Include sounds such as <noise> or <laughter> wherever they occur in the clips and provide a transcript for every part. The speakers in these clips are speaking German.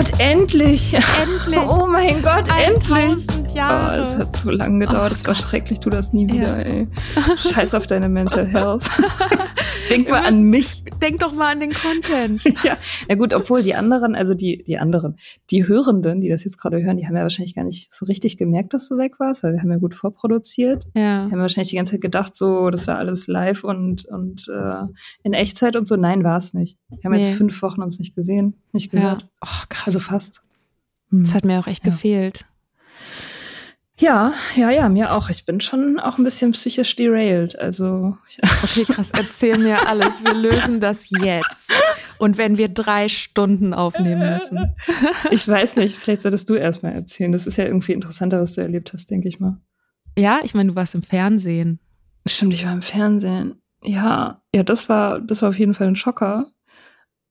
Gott, endlich! Endlich! <laughs> Oh mein Gott, endlich! 1000 Oh, Jahre! das hat so lange gedauert. Oh das war Gott. schrecklich. Tu das nie wieder, Ja. ey. Scheiß auf deine Mental <laughs> Health. Denk mal an mich. Denk doch mal an den Content. <laughs> Ja, na gut, obwohl die anderen, also die, die anderen, die Hörenden, die das jetzt gerade hören, die haben ja wahrscheinlich gar nicht so richtig gemerkt, dass du weg warst, weil wir haben ja gut vorproduziert. Ja. Die haben wahrscheinlich die ganze Zeit gedacht, so, das war alles live und, und äh, in Echtzeit und so. Nein, war es nicht. Wir haben Nee. jetzt fünf Wochen uns nicht gesehen, nicht ja. gehört. Oh, krass. Also fast. Hm. das hat mir auch echt Ja. gefehlt. Ja, ja, ja, mir auch. Ich bin schon auch ein bisschen psychisch derailed. Also <laughs> Okay, krass, erzähl mir alles. Wir <laughs> lösen das jetzt. Und wenn wir drei Stunden aufnehmen müssen. <laughs> ich weiß nicht, vielleicht solltest du erstmal erzählen. Das ist ja irgendwie interessanter, was du erlebt hast, denke ich mal. Ja, ich meine, du warst im Fernsehen. Stimmt, ich war im Fernsehen. Ja, ja, das war, das war auf jeden Fall ein Schocker.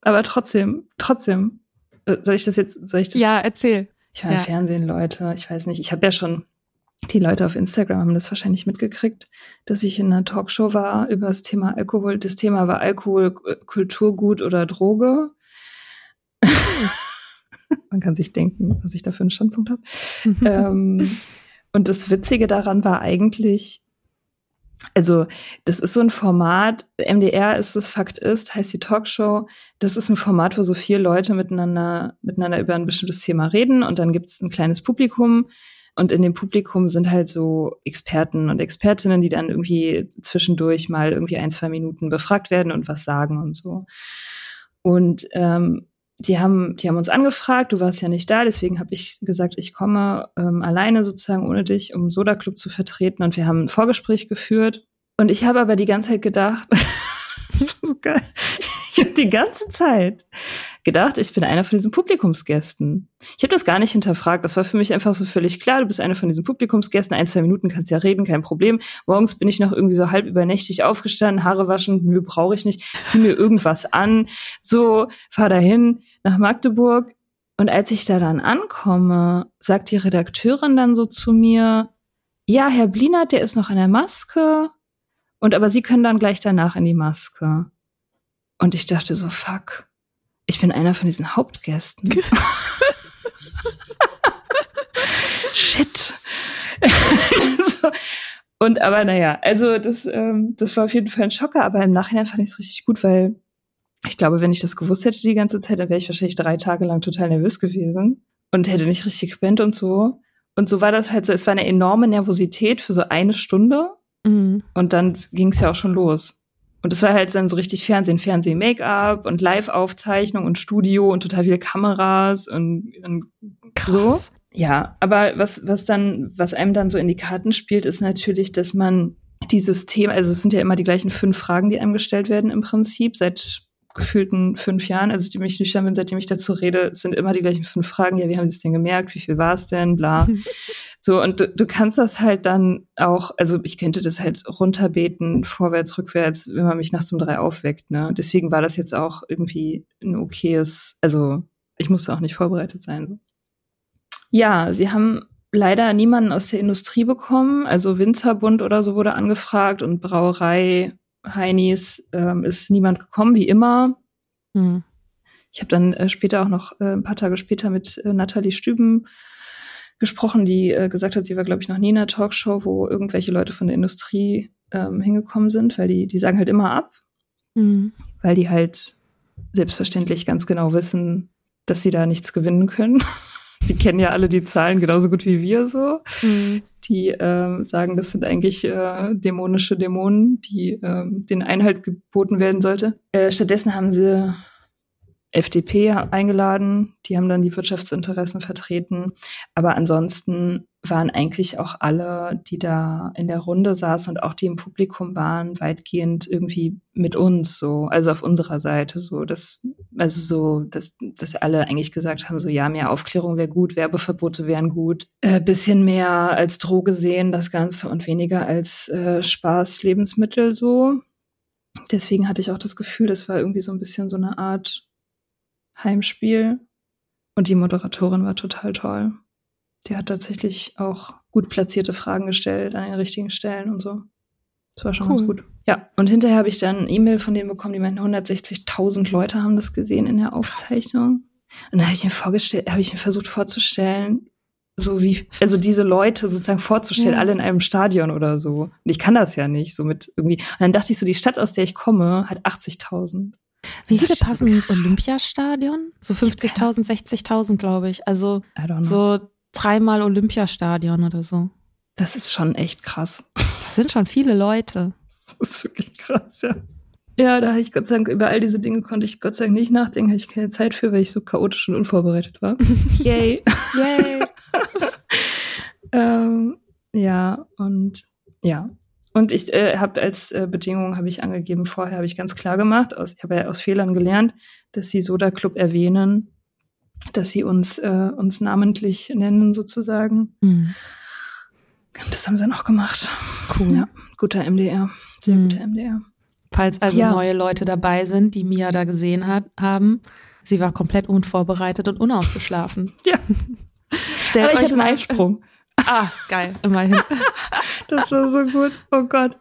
Aber trotzdem, trotzdem, äh, soll ich das jetzt, soll ich das? Ja, erzähl. Ich war ja. im Fernsehen, Leute. Ich weiß nicht. Ich habe ja schon, die Leute auf Instagram haben das wahrscheinlich mitgekriegt, dass ich in einer Talkshow war über das Thema Alkohol. Das Thema war Alkohol, Kulturgut oder Droge. <laughs> Man kann sich denken, was ich da für einen Standpunkt habe. ähm, und das Witzige daran war eigentlich, also das ist so ein Format, MDR ist es, Fakt ist, heißt die Talkshow. Das ist ein Format, wo so vier Leute miteinander, miteinander über ein bestimmtes Thema reden und dann gibt es ein kleines Publikum. Und in dem Publikum sind halt so Experten und Expertinnen, die dann irgendwie zwischendurch mal irgendwie ein, zwei Minuten befragt werden und was sagen und so. Und ähm, die haben, die haben uns angefragt, du warst ja nicht da, deswegen habe ich gesagt, ich komme ähm, alleine sozusagen ohne dich, um Soda Club zu vertreten. Und wir haben ein Vorgespräch geführt. Und ich habe aber die ganze Zeit gedacht, <laughs> so geil. Ich habe die ganze Zeit gedacht, ich bin einer von diesen Publikumsgästen. Ich habe das gar nicht hinterfragt. Das war für mich einfach so völlig klar. Du bist einer von diesen Publikumsgästen. Ein, zwei Minuten kannst ja reden, kein Problem. Morgens bin ich noch irgendwie so halb übernächtig aufgestanden, Haare waschen, nö, brauche ich nicht. Zieh mir irgendwas an. So, fahr dahin nach Magdeburg. Und als ich da dann ankomme, sagt die Redakteurin dann so zu mir, ja, Herr Blinert, der ist noch an der Maske. Und aber Sie können dann gleich danach in die Maske. Und ich dachte so, fuck, ich bin einer von diesen Hauptgästen. <laughs> Shit. so. Und aber naja, also das, ähm, das war auf jeden Fall ein Schocker, aber im Nachhinein fand ich es richtig gut, weil ich glaube, wenn ich das gewusst hätte die ganze Zeit, dann wäre ich wahrscheinlich drei Tage lang total nervös gewesen und hätte nicht richtig gepennt und so. Und so war das halt so, es war eine enorme Nervosität für so eine Stunde. Mhm. Und dann ging es ja auch schon los. Und es war halt dann so richtig Fernsehen, Fernsehen, Make-up und Live-Aufzeichnung und Studio und total viele Kameras und, und so. Ja, aber was, was dann, was einem dann so in die Karten spielt, ist natürlich, dass man dieses Thema, also es sind ja immer die gleichen fünf Fragen, die einem gestellt werden im Prinzip, seit gefühlten fünf Jahren, also seitdem ich nüchtern bin, seitdem ich dazu rede, sind immer die gleichen fünf Fragen. Ja, wie haben Sie es denn gemerkt? Wie viel war es denn? Bla. <laughs> so, und du, du kannst das halt dann auch, also ich könnte das halt runterbeten, vorwärts, rückwärts, wenn man mich nachts um drei aufweckt. Ne? Deswegen war das jetzt auch irgendwie ein okayes, also ich musste auch nicht vorbereitet sein. Ja, sie haben leider niemanden aus der Industrie bekommen. Also Winzerbund oder so wurde angefragt und Brauerei Heinis ähm, ist niemand gekommen, wie immer. Mhm. Ich habe dann äh, später auch noch, äh, ein paar Tage später mit äh, Nathalie Stüben gesprochen, die äh, gesagt hat, sie war, glaube ich, noch nie in einer Talkshow, wo irgendwelche Leute von der Industrie ähm, hingekommen sind, weil die, die sagen halt immer ab, mhm. weil die halt selbstverständlich ganz genau wissen, dass sie da nichts gewinnen können. <laughs> die kennen ja alle die Zahlen genauso gut wie wir so. Mhm die äh, sagen, das sind eigentlich äh, dämonische Dämonen, die äh, den Einhalt geboten werden sollte. Äh, stattdessen haben sie FDP eingeladen, die haben dann die Wirtschaftsinteressen vertreten. Aber ansonsten waren eigentlich auch alle, die da in der Runde saßen und auch die im Publikum waren, weitgehend irgendwie mit uns so, also auf unserer Seite so, dass, also so, dass, dass alle eigentlich gesagt haben, so ja, mehr Aufklärung wäre gut, Werbeverbote wären gut, äh, bisschen mehr als Droge sehen das Ganze und weniger als äh, Spaß Lebensmittel so. Deswegen hatte ich auch das Gefühl, das war irgendwie so ein bisschen so eine Art Heimspiel und die Moderatorin war total toll. Die hat tatsächlich auch gut platzierte Fragen gestellt an den richtigen Stellen und so. Das war schon cool. ganz gut. Ja, und hinterher habe ich dann eine E-Mail von denen bekommen, die meinten, 160.000 Leute haben das gesehen in der Aufzeichnung. Und dann habe ich mir vorgestellt, habe ich mir versucht vorzustellen, so wie, also diese Leute sozusagen vorzustellen, ja. alle in einem Stadion oder so. Und ich kann das ja nicht, so mit irgendwie. Und dann dachte ich so, die Stadt, aus der ich komme, hat 80.000. Wie viele passen so ins Olympiastadion? So 50.000, 60.000, glaube ich. Also so dreimal Olympiastadion oder so. Das ist schon echt krass. Das sind schon viele Leute. Das ist wirklich krass, ja. Ja, da habe ich Gott sei Dank, über all diese Dinge konnte ich Gott sei Dank nicht nachdenken, hatte ich keine Zeit für, weil ich so chaotisch und unvorbereitet war. <laughs> Yay. Yay. <laughs> ähm, ja, und ja. Und ich äh, habe als äh, Bedingung, habe ich angegeben, vorher habe ich ganz klar gemacht, aus, ich habe ja aus Fehlern gelernt, dass sie Soda Club erwähnen dass sie uns, äh, uns namentlich nennen sozusagen. Mhm. Das haben sie noch gemacht. Cool. Ja, guter MDR. Sehr mhm. guter MDR. Falls also ja. neue Leute dabei sind, die Mia da gesehen hat, haben, sie war komplett unvorbereitet und unausgeschlafen. Ja. Stellt Aber ich hatte einen Einsprung. Ah, geil, immerhin. <laughs> das war so gut. Oh Gott.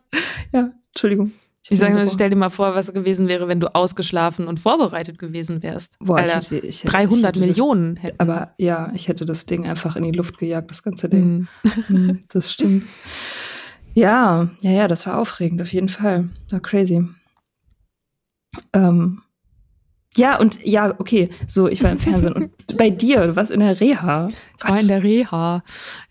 Ja, Entschuldigung. Ich sage mal, stell dir mal vor, was gewesen wäre, wenn du ausgeschlafen und vorbereitet gewesen wärst. Boah, Alter, ich hätte, ich hätte, 300 ich hätte Millionen das, hätten. Aber ja, ich hätte das Ding einfach in die Luft gejagt, das ganze Ding. Mhm. <laughs> das stimmt. Ja, ja, ja, das war aufregend, auf jeden Fall. War crazy. Ähm, ja, und ja, okay, so, ich war im Fernsehen. und <laughs> bei dir, du warst in der Reha. Ich war in der Reha.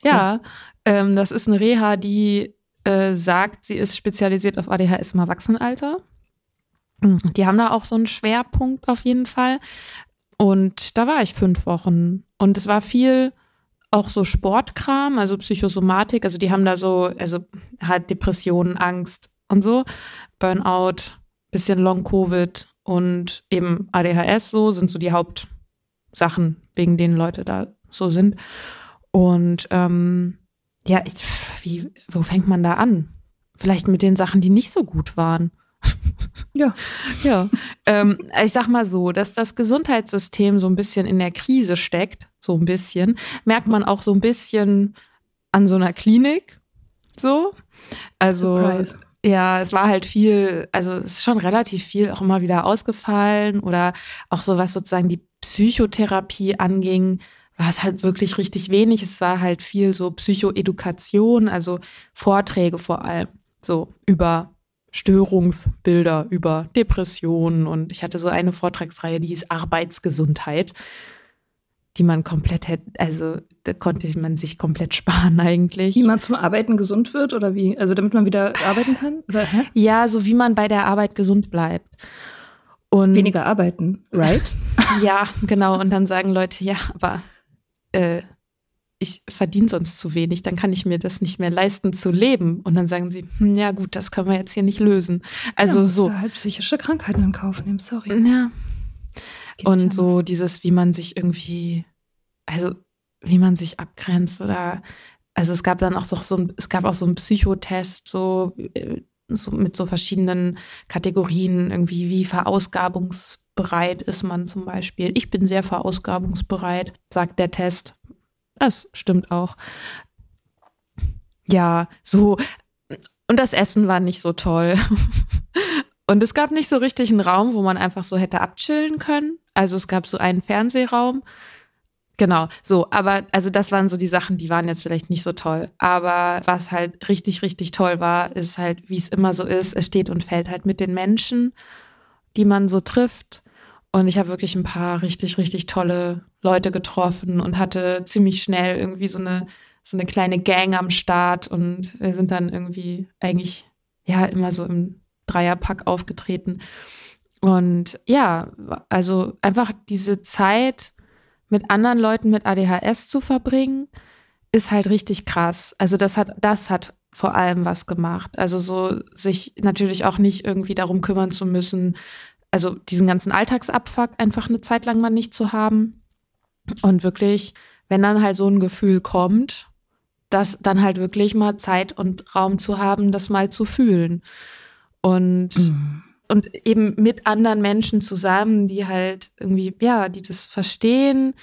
Ja, ja. Ähm, das ist eine Reha, die äh, sagt, sie ist spezialisiert auf ADHS im Erwachsenenalter. Die haben da auch so einen Schwerpunkt auf jeden Fall. Und da war ich fünf Wochen. Und es war viel auch so Sportkram, also Psychosomatik. Also die haben da so, also halt Depressionen, Angst und so, Burnout, bisschen Long-Covid und eben ADHS so sind so die Hauptsachen, wegen denen Leute da so sind. Und ähm, ja, ich, wie, wo fängt man da an? Vielleicht mit den Sachen, die nicht so gut waren. Ja. <laughs> ja. Ähm, ich sag mal so, dass das Gesundheitssystem so ein bisschen in der Krise steckt, so ein bisschen, merkt man auch so ein bisschen an so einer Klinik. So. Also. Surprise. Ja, es war halt viel, also es ist schon relativ viel auch immer wieder ausgefallen oder auch so was sozusagen die Psychotherapie anging, war es halt wirklich richtig wenig. Es war halt viel so Psychoedukation, also Vorträge vor allem, so über Störungsbilder, über Depressionen. Und ich hatte so eine Vortragsreihe, die hieß Arbeitsgesundheit, die man komplett hätte, also da konnte man sich komplett sparen <laughs> eigentlich. Wie man zum Arbeiten gesund wird oder wie? Also damit man wieder arbeiten kann? Oder, hä? Ja, so wie man bei der Arbeit gesund bleibt. Und Weniger arbeiten, right? <laughs> ja, genau. Und dann sagen Leute, ja, aber äh, ich verdiene sonst zu wenig, dann kann ich mir das nicht mehr leisten zu leben. Und dann sagen sie, hm, ja gut, das können wir jetzt hier nicht lösen. Also ja, so. Halt psychische Krankheiten in Kauf nehmen, sorry. Ja. Und so dieses, wie man sich irgendwie, also wie man sich abgrenzt oder also es gab dann auch so, ein, es gab auch so einen Psychotest, so, äh, so mit so verschiedenen Kategorien, irgendwie wie verausgabungsbereit ist man zum Beispiel. Ich bin sehr verausgabungsbereit, sagt der Test. Das stimmt auch. Ja, so. Und das Essen war nicht so toll. <laughs> Und es gab nicht so richtig einen Raum, wo man einfach so hätte abchillen können. Also es gab so einen Fernsehraum. Genau, so, aber also das waren so die Sachen, die waren jetzt vielleicht nicht so toll. Aber was halt richtig, richtig toll war, ist halt, wie es immer so ist, es steht und fällt halt mit den Menschen, die man so trifft. Und ich habe wirklich ein paar richtig, richtig tolle Leute getroffen und hatte ziemlich schnell irgendwie so eine, so eine kleine Gang am Start. Und wir sind dann irgendwie eigentlich, ja, immer so im Dreierpack aufgetreten. Und ja, also einfach diese Zeit mit anderen Leuten mit ADHS zu verbringen, ist halt richtig krass. Also das hat, das hat vor allem was gemacht. Also so sich natürlich auch nicht irgendwie darum kümmern zu müssen, also diesen ganzen Alltagsabfuck einfach eine Zeit lang mal nicht zu haben. Und wirklich, wenn dann halt so ein Gefühl kommt, das dann halt wirklich mal Zeit und Raum zu haben, das mal zu fühlen. Und, mhm. Und eben mit anderen Menschen zusammen, die halt irgendwie, ja, die das verstehen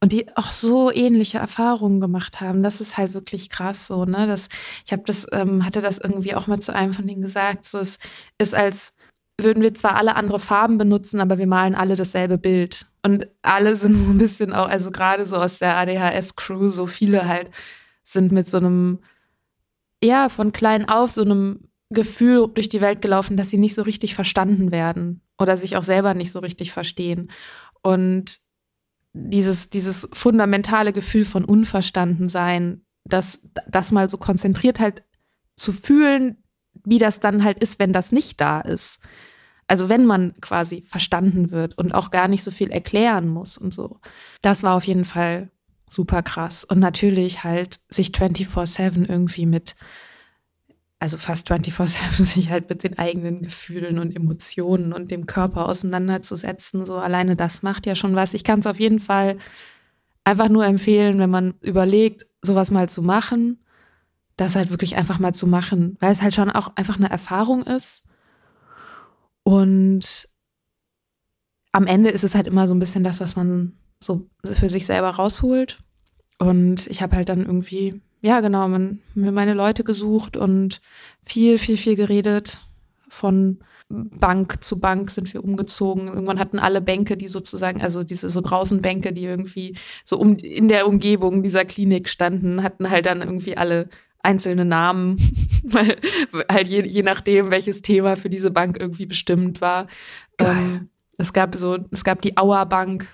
und die auch so ähnliche Erfahrungen gemacht haben. Das ist halt wirklich krass so, ne? Das, ich habe das, ähm, hatte das irgendwie auch mal zu einem von denen gesagt. So, es ist als würden wir zwar alle andere Farben benutzen, aber wir malen alle dasselbe Bild. Und alle sind so ein bisschen auch, also gerade so aus der ADHS-Crew, so viele halt sind mit so einem, ja, von klein auf so einem Gefühl durch die Welt gelaufen, dass sie nicht so richtig verstanden werden oder sich auch selber nicht so richtig verstehen. Und dieses, dieses fundamentale Gefühl von Unverstandensein, das, das mal so konzentriert halt zu fühlen, wie das dann halt ist, wenn das nicht da ist. Also wenn man quasi verstanden wird und auch gar nicht so viel erklären muss und so. Das war auf jeden Fall super krass. Und natürlich halt sich 24-7 irgendwie mit, also fast 24-7 <laughs> sich halt mit den eigenen Gefühlen und Emotionen und dem Körper auseinanderzusetzen. So alleine das macht ja schon was. Ich kann es auf jeden Fall einfach nur empfehlen, wenn man überlegt, sowas mal zu machen das halt wirklich einfach mal zu machen, weil es halt schon auch einfach eine Erfahrung ist. Und am Ende ist es halt immer so ein bisschen das, was man so für sich selber rausholt. Und ich habe halt dann irgendwie, ja genau, man, mir meine Leute gesucht und viel, viel, viel geredet. Von Bank zu Bank sind wir umgezogen. Irgendwann hatten alle Bänke, die sozusagen, also diese so draußen Bänke, die irgendwie so um in der Umgebung dieser Klinik standen, hatten halt dann irgendwie alle einzelne Namen, <laughs> weil halt je, je nachdem, welches Thema für diese Bank irgendwie bestimmt war. Ähm, es gab so, es gab die Auerbank,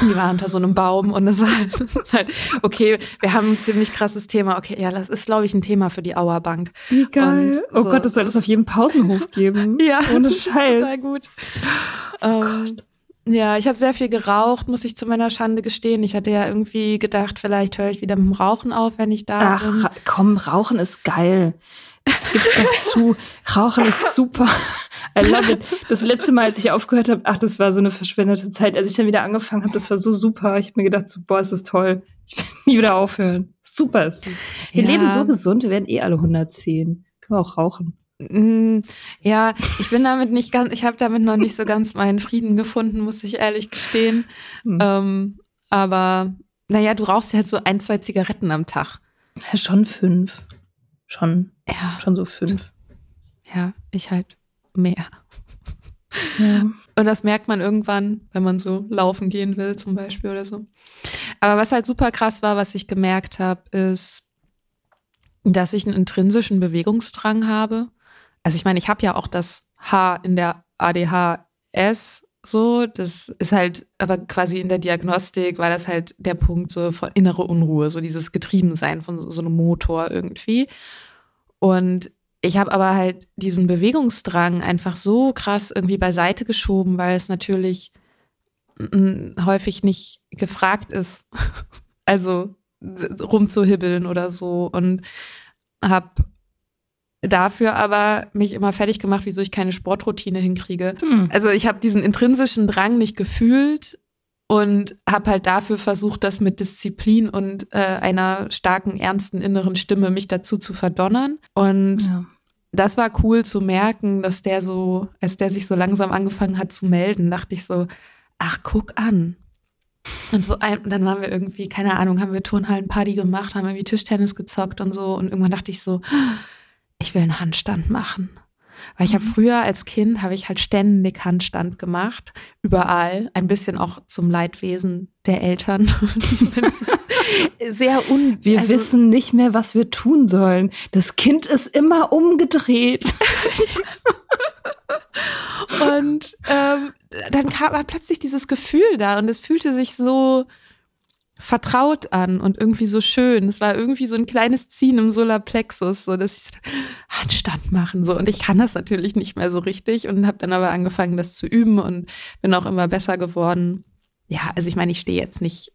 die war unter so einem Baum und das war <laughs> halt, halt, okay, wir haben ein ziemlich krasses Thema. Okay, ja, das ist, glaube ich, ein Thema für die Auerbank. Wie geil. Und oh so, Gott, das soll es auf jedem Pausenhof <laughs> geben. ja. Ohne <laughs> Scheiß. Total gut. Oh ähm, ja, ich habe sehr viel geraucht, muss ich zu meiner Schande gestehen. Ich hatte ja irgendwie gedacht, vielleicht höre ich wieder mit dem Rauchen auf, wenn ich da Ach, bin. komm, Rauchen ist geil. Das gibt's doch zu. Rauchen ist super. I love it. Das letzte Mal, als ich aufgehört habe, ach, das war so eine verschwendete Zeit. Als ich dann wieder angefangen habe, das war so super. Ich habe mir gedacht, so, boah, ist das toll. Ich will <laughs> nie wieder aufhören. Super ist es. Wir ja. leben so gesund, wir werden eh alle 110. Können wir auch rauchen. Mm, ja, ich bin damit nicht ganz, ich habe damit noch nicht so ganz meinen Frieden gefunden, muss ich ehrlich gestehen. Hm. Ähm, aber naja, du rauchst ja halt so ein, zwei Zigaretten am Tag. Ja, schon fünf. Schon. Ja. Schon so fünf. Ja, ich halt mehr. Ja. Und das merkt man irgendwann, wenn man so laufen gehen will, zum Beispiel oder so. Aber was halt super krass war, was ich gemerkt habe, ist, dass ich einen intrinsischen Bewegungsdrang habe. Also ich meine, ich habe ja auch das H in der ADHS so, das ist halt aber quasi in der Diagnostik war das halt der Punkt so von innere Unruhe, so dieses Getriebensein von so, so einem Motor irgendwie. Und ich habe aber halt diesen Bewegungsdrang einfach so krass irgendwie beiseite geschoben, weil es natürlich häufig nicht gefragt ist, <laughs> also rumzuhibbeln oder so und habe dafür aber mich immer fertig gemacht, wieso ich keine Sportroutine hinkriege. Hm. Also ich habe diesen intrinsischen Drang nicht gefühlt und habe halt dafür versucht, das mit Disziplin und äh, einer starken, ernsten inneren Stimme mich dazu zu verdonnern. Und ja. das war cool zu merken, dass der so, als der sich so langsam angefangen hat zu melden, dachte ich so, ach, guck an. Und so, dann waren wir irgendwie, keine Ahnung, haben wir Turnhallenparty gemacht, haben irgendwie Tischtennis gezockt und so. Und irgendwann dachte ich so, ich will einen Handstand machen. Weil ich habe mhm. früher als Kind habe ich halt ständig Handstand gemacht, überall, ein bisschen auch zum Leidwesen der Eltern. <laughs> Sehr un. Wir also, wissen nicht mehr, was wir tun sollen. Das Kind ist immer umgedreht. <laughs> und ähm, dann kam war plötzlich dieses Gefühl da und es fühlte sich so vertraut an und irgendwie so schön. Es war irgendwie so ein kleines Ziehen im Solarplexus, so dass ich Handstand machen. So. Und ich kann das natürlich nicht mehr so richtig und habe dann aber angefangen, das zu üben und bin auch immer besser geworden. Ja, also ich meine, ich stehe jetzt nicht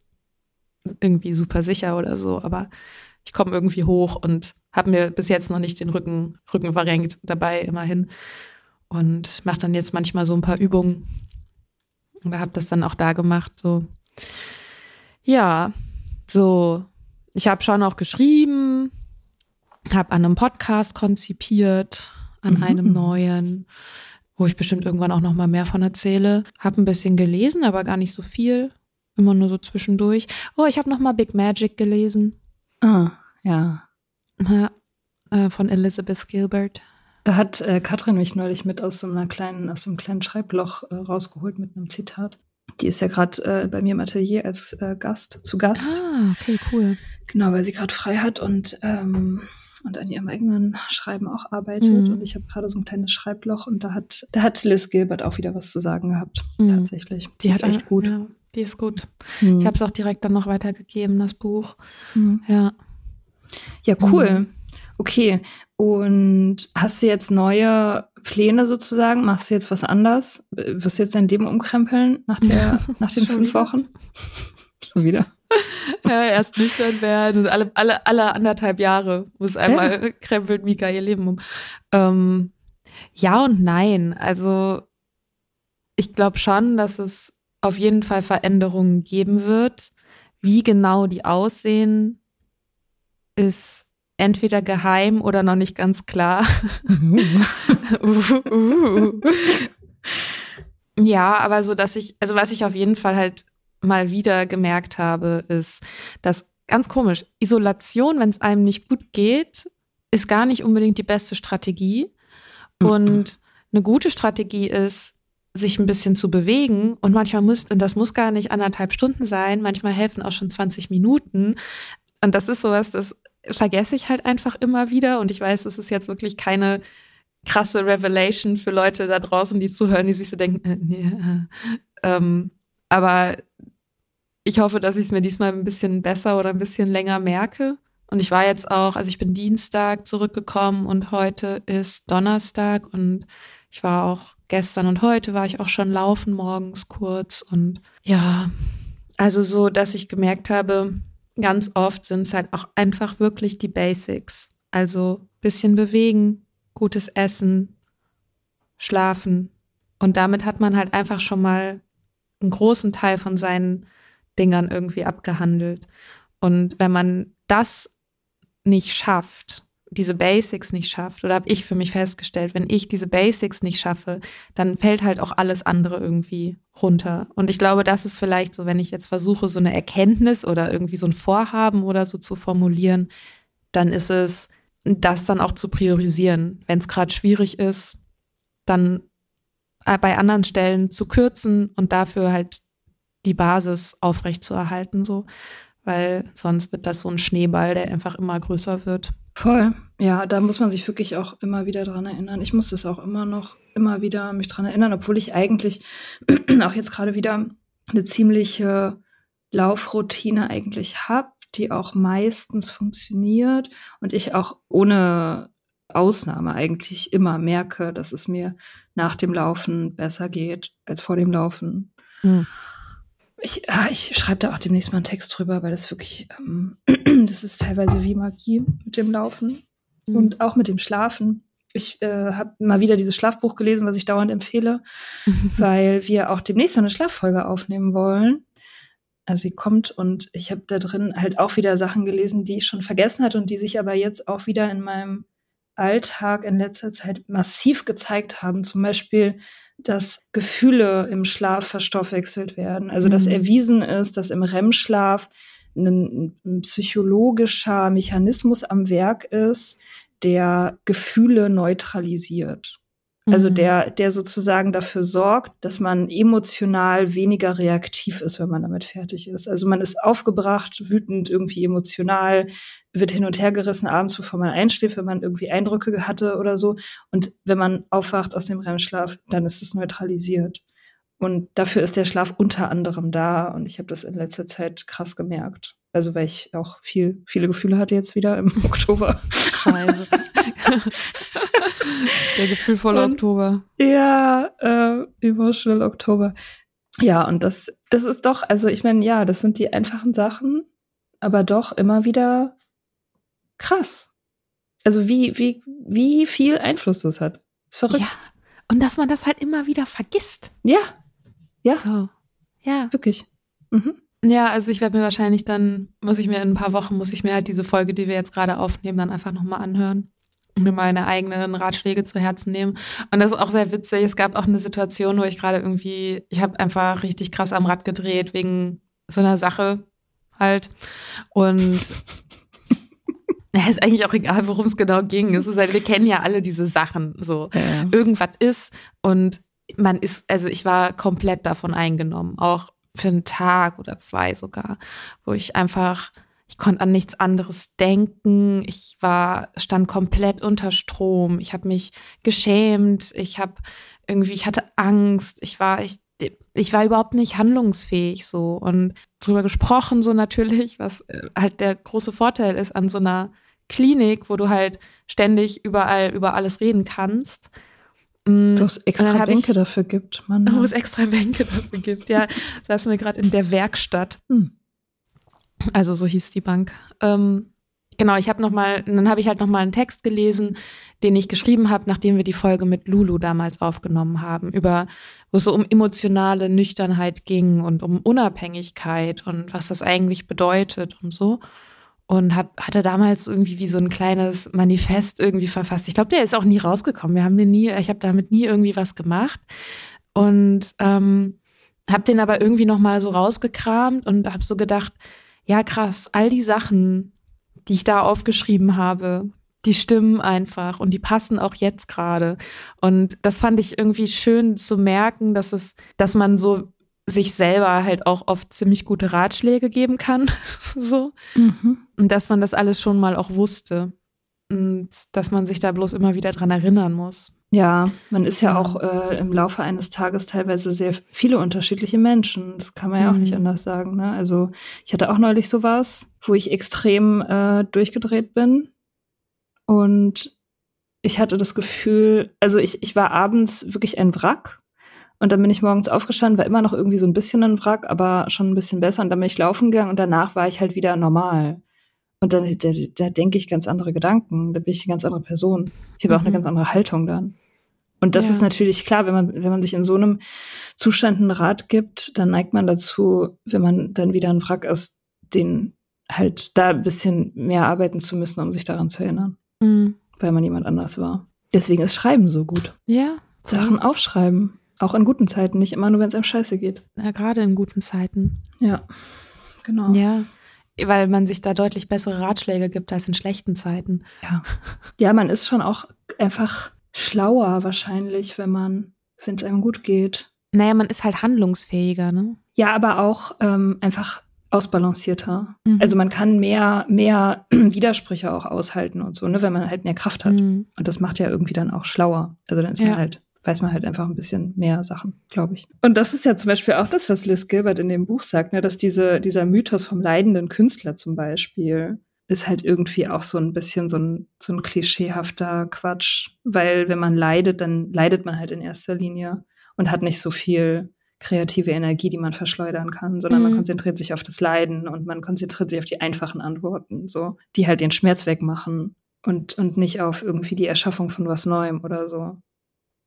irgendwie super sicher oder so, aber ich komme irgendwie hoch und habe mir bis jetzt noch nicht den Rücken Rücken verrenkt dabei immerhin und mache dann jetzt manchmal so ein paar Übungen und habe das dann auch da gemacht so. Ja, so, ich habe schon auch geschrieben, habe an einem Podcast konzipiert, an mhm. einem neuen, wo ich bestimmt irgendwann auch noch mal mehr von erzähle. Habe ein bisschen gelesen, aber gar nicht so viel, immer nur so zwischendurch. Oh, ich habe noch mal Big Magic gelesen. Ah, ja. ja äh, von Elizabeth Gilbert. Da hat äh, Katrin mich neulich mit aus so einer kleinen, aus so einem kleinen Schreibloch äh, rausgeholt mit einem Zitat. Die ist ja gerade äh, bei mir im Atelier als äh, Gast, zu Gast. Ah, okay, cool. Genau, weil sie gerade frei hat und, ähm, und an ihrem eigenen Schreiben auch arbeitet. Mhm. Und ich habe gerade so ein kleines Schreibloch und da hat, da hat Liz Gilbert auch wieder was zu sagen gehabt. Mhm. Tatsächlich. Die, die ist echt gut. Ja, die ist gut. Mhm. Ich habe es auch direkt dann noch weitergegeben, das Buch. Mhm. Ja. Ja, cool. Mhm. Okay. Und hast du jetzt neue Pläne sozusagen? Machst du jetzt was anders? Wirst du jetzt dein Leben umkrempeln nach, der, <laughs> nach den fünf? Wochen? <laughs> Schon wieder? <laughs> Ja, erst nüchtern werden. Alle, alle, alle anderthalb Jahre muss einmal äh? <laughs> krempelt Mika ihr Leben um. Ähm, ja und nein. Also ich glaube schon, dass es auf jeden Fall Veränderungen geben wird. Wie genau die aussehen, ist entweder geheim oder noch nicht ganz klar. uh, <laughs> uh. Ja, aber so, dass ich, also was ich auf jeden Fall halt mal wieder gemerkt habe, ist, dass ganz komisch, Isolation, wenn es einem nicht gut geht, ist gar nicht unbedingt die beste Strategie. Und eine gute Strategie ist, sich ein bisschen zu bewegen und manchmal muss, und das muss gar nicht anderthalb Stunden sein, manchmal helfen auch schon 20 Minuten. Und das ist sowas, das vergesse ich halt einfach immer wieder. Und ich weiß, es ist jetzt wirklich keine krasse Revelation für Leute da draußen, die zuhören, die sich so denken, äh, nee, äh, ähm, aber ich hoffe, dass ich es mir diesmal ein bisschen besser oder ein bisschen länger merke. Und ich war jetzt auch, also ich bin Dienstag zurückgekommen und heute ist Donnerstag und ich war auch gestern und heute war ich auch schon laufen morgens kurz und ja, also so, dass ich gemerkt habe, ganz oft sind es halt auch einfach wirklich die Basics. Also bisschen bewegen, gutes Essen, schlafen. Und damit hat man halt einfach schon mal einen großen Teil von seinen Dingern irgendwie abgehandelt. Und wenn man das nicht schafft, diese Basics nicht schafft, oder habe ich für mich festgestellt, wenn ich diese Basics nicht schaffe, dann fällt halt auch alles andere irgendwie runter. Und ich glaube, das ist vielleicht so, wenn ich jetzt versuche, so eine Erkenntnis oder irgendwie so ein Vorhaben oder so zu formulieren, dann ist es, das dann auch zu priorisieren. Wenn es gerade schwierig ist, dann äh, bei anderen Stellen zu kürzen und dafür halt die Basis aufrechtzuerhalten, so. Weil sonst wird das so ein Schneeball, der einfach immer größer wird. Voll. Ja, da muss man sich wirklich auch immer wieder dran erinnern. Ich muss das auch immer noch, immer wieder mich dran erinnern, obwohl ich eigentlich <clears throat> auch jetzt gerade wieder eine ziemliche Laufroutine eigentlich habe, die auch meistens funktioniert und ich auch ohne Ausnahme eigentlich immer merke, dass es mir nach dem Laufen besser geht als vor dem Laufen. Mhm. Ich, ah, ich schreibe da auch demnächst mal einen Text drüber, weil das wirklich, ähm, <clears throat> das ist teilweise wie Magie mit dem Laufen mhm. und auch mit dem Schlafen. Ich äh, habe mal wieder dieses Schlafbuch gelesen, was ich dauernd empfehle, <laughs> weil wir auch demnächst mal eine Schlaffolge aufnehmen wollen. Also sie kommt und ich habe da drin halt auch wieder Sachen gelesen, die ich schon vergessen hatte und die sich aber jetzt auch wieder in meinem Alltag in letzter Zeit massiv gezeigt haben. Zum Beispiel, dass Gefühle im Schlaf verstoffwechselt werden. Also dass mhm. erwiesen ist, dass im REM-Schlaf ein, ein psychologischer Mechanismus am Werk ist, der Gefühle neutralisiert. Also mhm. der, der sozusagen dafür sorgt, dass man emotional weniger reaktiv ist, wenn man damit fertig ist. Also man ist aufgebracht, wütend, irgendwie emotional, wird hin und her gerissen abends, bevor man einschläft, wenn man irgendwie Eindrücke hatte oder so. Und wenn man aufwacht aus dem REM-Schlaf, dann ist es neutralisiert. Und dafür ist der Schlaf unter anderem da. Und ich habe das in letzter Zeit krass gemerkt. Also weil ich auch viel, viele Gefühle hatte jetzt wieder im <laughs> Oktober. Scheiße. <laughs> Der gefühlvolle und, Oktober. Ja, äh, Emotional Oktober. Ja, und das, das ist doch, also ich meine, ja, das sind die einfachen Sachen, aber doch immer wieder krass. Also wie, wie, wie viel Einfluss das hat. ist verrückt. Ja. Und dass man das halt immer wieder vergisst. Ja. Ja. So. Ja. Wirklich. Mhm. Ja, also ich werde mir wahrscheinlich dann, muss ich mir in ein paar Wochen, muss ich mir halt diese Folge, die wir jetzt gerade aufnehmen, dann einfach nochmal anhören mir meine eigenen Ratschläge zu Herzen nehmen. Und das ist auch sehr witzig. Es gab auch eine Situation, wo ich gerade irgendwie, ich habe einfach richtig krass am Rad gedreht wegen so einer Sache halt. Und <laughs> es ist eigentlich auch egal, worum es genau ging. Es ist halt, wir kennen ja alle diese Sachen. So, ja. irgendwas ist und man ist, also ich war komplett davon eingenommen, auch für einen Tag oder zwei sogar, wo ich einfach, ich konnte an nichts anderes denken. Ich war, stand komplett unter Strom. Ich habe mich geschämt. Ich habe irgendwie, ich hatte Angst. Ich war, ich, ich war überhaupt nicht handlungsfähig so und drüber gesprochen so natürlich, was äh, halt der große Vorteil ist an so einer Klinik, wo du halt ständig überall über alles reden kannst. Mm, wo es extra Bänke ich, dafür gibt, Mann. Wo es extra Bänke dafür gibt, ja. <laughs> Saßen wir gerade in der Werkstatt. Hm. Also so hieß die Bank. Ähm, genau, ich habe noch mal, dann habe ich halt noch mal einen Text gelesen, den ich geschrieben habe, nachdem wir die Folge mit Lulu damals aufgenommen haben, über wo es so um emotionale Nüchternheit ging und um Unabhängigkeit und was das eigentlich bedeutet und so und hab, hatte damals irgendwie wie so ein kleines Manifest irgendwie verfasst. Ich glaube, der ist auch nie rausgekommen. Wir haben den nie, ich habe damit nie irgendwie was gemacht und ähm, habe den aber irgendwie noch mal so rausgekramt und habe so gedacht, ja krass, all die Sachen, die ich da aufgeschrieben habe, die stimmen einfach und die passen auch jetzt gerade. Und das fand ich irgendwie schön zu merken, dass es, dass man so sich selber halt auch oft ziemlich gute Ratschläge geben kann, <laughs> so. Mhm. Und dass man das alles schon mal auch wusste. Und dass man sich da bloß immer wieder dran erinnern muss. Ja, man ist ja auch äh, im Laufe eines Tages teilweise sehr viele unterschiedliche Menschen. Das kann man ja auch nicht mhm. anders sagen. Ne? Also ich hatte auch neulich sowas, wo ich extrem äh, durchgedreht bin. Und ich hatte das Gefühl, also ich, ich war abends wirklich ein Wrack. Und dann bin ich morgens aufgestanden, war immer noch irgendwie so ein bisschen ein Wrack, aber schon ein bisschen besser. Und dann bin ich laufen gegangen und danach war ich halt wieder normal. Und dann da, da denke ich ganz andere Gedanken, da bin ich eine ganz andere Person. Ich habe mhm. auch eine mhm. ganz andere Haltung dann. Und das ja. ist natürlich klar, wenn man, wenn man sich in so einem Zustand einen Rat gibt, dann neigt man dazu, wenn man dann wieder ein Wrack ist, den halt da ein bisschen mehr arbeiten zu müssen, um sich daran zu erinnern. Mhm. Weil man jemand anders war. Deswegen ist Schreiben so gut. Ja. Sachen aufschreiben. Auch in guten Zeiten, nicht immer nur, wenn es einem scheiße geht. Ja, gerade in guten Zeiten. Ja, genau. Ja, weil man sich da deutlich bessere Ratschläge gibt als in schlechten Zeiten. Ja, ja man ist schon auch einfach schlauer wahrscheinlich, wenn man, wenn es einem gut geht. naja, man ist halt handlungsfähiger, ne? Ja, aber auch ähm, einfach ausbalancierter. Mhm. Also man kann mehr, mehr <clears throat> Widersprüche auch aushalten und so, ne, wenn man halt mehr Kraft hat. Mhm. Und das macht ja irgendwie dann auch schlauer. Also dann ist man halt, weiß man halt einfach ein bisschen mehr Sachen, glaube ich. Und das ist ja zum Beispiel auch das, was Liz Gilbert in dem Buch sagt, ne, dass diese, dieser Mythos vom leidenden Künstler zum Beispiel ist halt irgendwie auch so ein bisschen so ein, so ein klischeehafter Quatsch. Weil wenn man leidet, dann leidet man halt in erster Linie und hat nicht so viel kreative Energie, die man verschleudern kann, sondern mhm. man konzentriert sich auf das Leiden und man konzentriert sich auf die einfachen Antworten, so, die halt den Schmerz wegmachen und, und nicht auf irgendwie die Erschaffung von was Neuem oder so.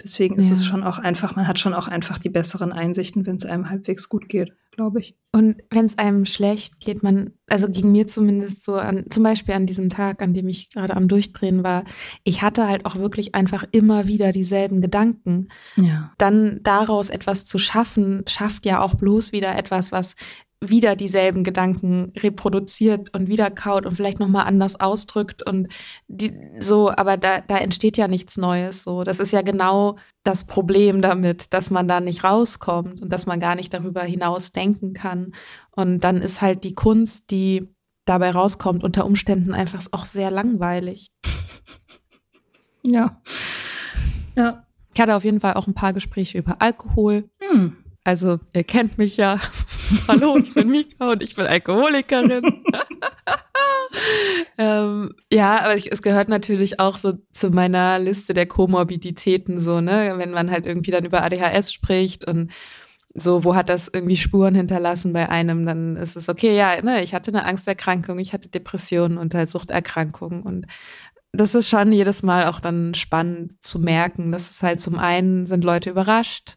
Deswegen ist ja. es schon auch einfach, man hat schon auch einfach die besseren Einsichten, wenn es einem halbwegs gut geht, glaube ich. Und wenn es einem schlecht geht, man, also ging mir zumindest so an, zum Beispiel an diesem Tag, an dem ich gerade am Durchdrehen war, ich hatte halt auch wirklich einfach immer wieder dieselben Gedanken. Ja. Dann daraus etwas zu schaffen, schafft ja auch bloß wieder etwas, was wieder dieselben Gedanken reproduziert und wieder kaut und vielleicht noch mal anders ausdrückt und die, so, aber da, da entsteht ja nichts Neues. So, das ist ja genau das Problem damit, dass man da nicht rauskommt und dass man gar nicht darüber hinaus denken kann. Und dann ist halt die Kunst, die dabei rauskommt, unter Umständen einfach auch sehr langweilig. <laughs> Ja. Ja. Ich hatte auf jeden Fall auch ein paar Gespräche über Alkohol. Hm. Also, ihr kennt mich ja. <laughs> Hallo, ich bin Mika und ich bin Alkoholikerin. <laughs> ähm, ja, aber ich, es gehört natürlich auch so zu meiner Liste der Komorbiditäten so, ne? Wenn man halt irgendwie dann über ADHS spricht und so, wo hat das irgendwie Spuren hinterlassen bei einem, dann ist es okay, ja, ne, ich hatte eine Angsterkrankung, ich hatte Depressionen und halt Suchterkrankungen und das ist schon jedes Mal auch dann spannend zu merken, dass es halt zum einen sind Leute überrascht,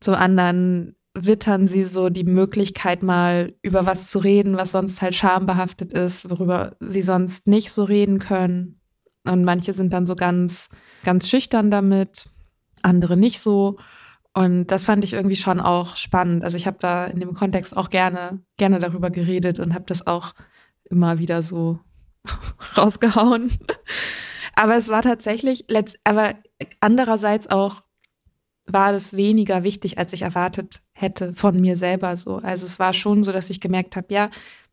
zum anderen wittern sie so die Möglichkeit mal über was zu reden, was sonst halt schambehaftet ist, worüber sie sonst nicht so reden können. Und manche sind dann so ganz, ganz schüchtern damit, andere nicht so. Und das fand ich irgendwie schon auch spannend. Also ich habe da in dem Kontext auch gerne, gerne darüber geredet und habe das auch immer wieder so <laughs> rausgehauen. Aber es war tatsächlich, aber andererseits auch war das weniger wichtig, als ich erwartet hätte von mir selber so. Also es war schon so, dass ich gemerkt habe, ja,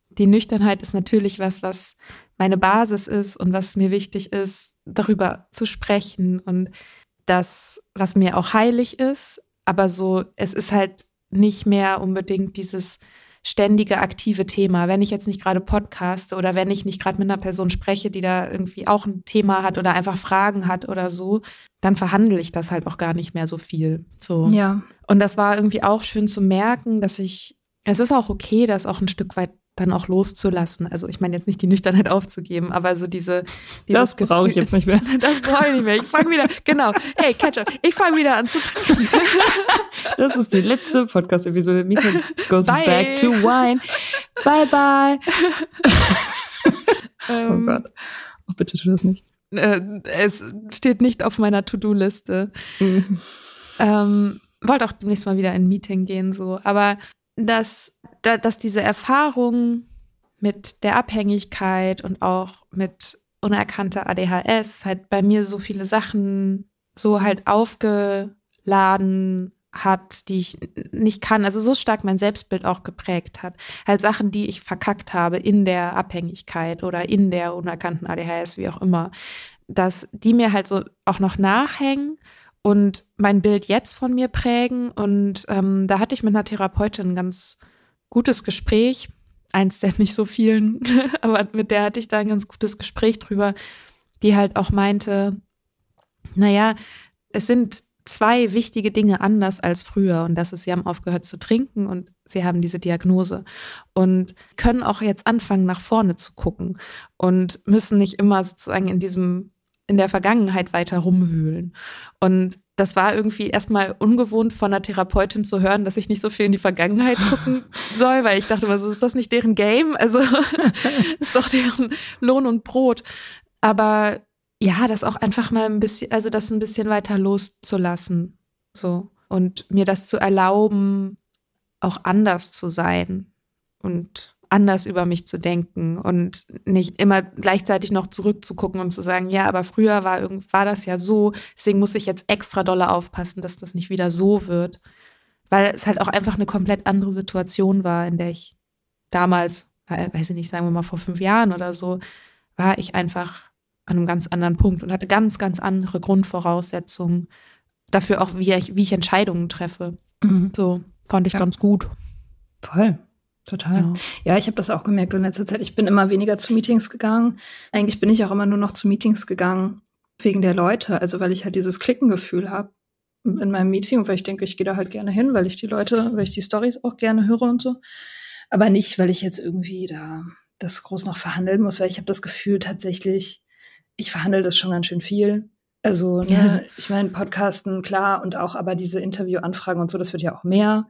die Nüchternheit ist natürlich was, was meine Basis ist und was mir wichtig ist, darüber zu sprechen und das, was mir auch heilig ist. Aber so, es ist halt nicht mehr unbedingt dieses ständige aktive Thema. Wenn ich jetzt nicht gerade podcaste oder wenn ich nicht gerade mit einer Person spreche, die da irgendwie auch ein Thema hat oder einfach Fragen hat oder so, dann verhandle ich das halt auch gar nicht mehr so viel. So. Ja. Und das war irgendwie auch schön zu merken, dass ich, es ist auch okay, das auch ein Stück weit dann auch loszulassen. Also ich meine jetzt nicht die Nüchternheit aufzugeben, aber so diese Das brauche ich jetzt nicht mehr. <laughs> Das brauche ich nicht mehr. Ich fange wieder, genau. Hey, Ketchup, ich fange wieder an zu trinken. <laughs> Das ist die letzte Podcast-Episode. Mika goes bye. back to wine. Bye, bye. <laughs> oh ähm, Gott. Oh, bitte tu das nicht. Äh, es steht nicht auf meiner To-Do-Liste. Mhm. Ähm, wollte auch demnächst mal wieder in ein Meeting gehen, so. Aber dass, dass diese Erfahrung mit der Abhängigkeit und auch mit unerkannter ADHS halt bei mir so viele Sachen so halt aufgeladen hat, die ich nicht kann, also so stark mein Selbstbild auch geprägt hat. Halt Sachen, die ich verkackt habe in der Abhängigkeit oder in der unerkannten ADHS, wie auch immer, dass die mir halt so auch noch nachhängen und mein Bild jetzt von mir prägen. Und ähm, da hatte ich mit einer Therapeutin ein ganz gutes Gespräch, eins der <laughs> nicht so vielen, <laughs> aber mit der hatte ich da ein ganz gutes Gespräch drüber, die halt auch meinte, naja, es sind zwei wichtige Dinge anders als früher und das ist, sie haben aufgehört zu trinken und sie haben diese Diagnose und können auch jetzt anfangen, nach vorne zu gucken und müssen nicht immer sozusagen in diesem in der Vergangenheit weiter rumwühlen. Und das war irgendwie erstmal ungewohnt von einer Therapeutin zu hören, dass ich nicht so viel in die Vergangenheit <laughs> gucken soll, weil ich dachte, was ist das nicht deren Game? Also <laughs> ist doch deren Lohn und Brot. Aber ja, das auch einfach mal ein bisschen, also das ein bisschen weiter loszulassen. So. Und mir das zu erlauben, auch anders zu sein und anders über mich zu denken und nicht immer gleichzeitig noch zurückzugucken und zu sagen, ja, aber früher war, war das ja so, deswegen muss ich jetzt extra dolle aufpassen, dass das nicht wieder so wird. Weil es halt auch einfach eine komplett andere Situation war, in der ich damals, weiß ich nicht, sagen wir mal vor fünf Jahren oder so, war ich einfach an einem ganz anderen Punkt und hatte ganz, ganz andere Grundvoraussetzungen dafür auch, wie ich, wie ich Entscheidungen treffe. Mhm. So fand ich ja. ganz gut. Voll. Total. Ja, ja ich habe das auch gemerkt in letzter Zeit. Ich bin immer weniger zu Meetings gegangen. Eigentlich bin ich auch immer nur noch zu Meetings gegangen wegen der Leute. Also weil ich halt dieses Klickengefühl habe in meinem Meeting weil ich denke, ich gehe da halt gerne hin, weil ich die Leute, weil ich die Stories auch gerne höre und so. Aber nicht, weil ich jetzt irgendwie da das groß noch verhandeln muss, weil ich habe das Gefühl tatsächlich, ich verhandle das schon ganz schön viel. Also, ne, ich meine, Podcasten, klar, und auch aber diese Interviewanfragen und so, das wird ja auch mehr.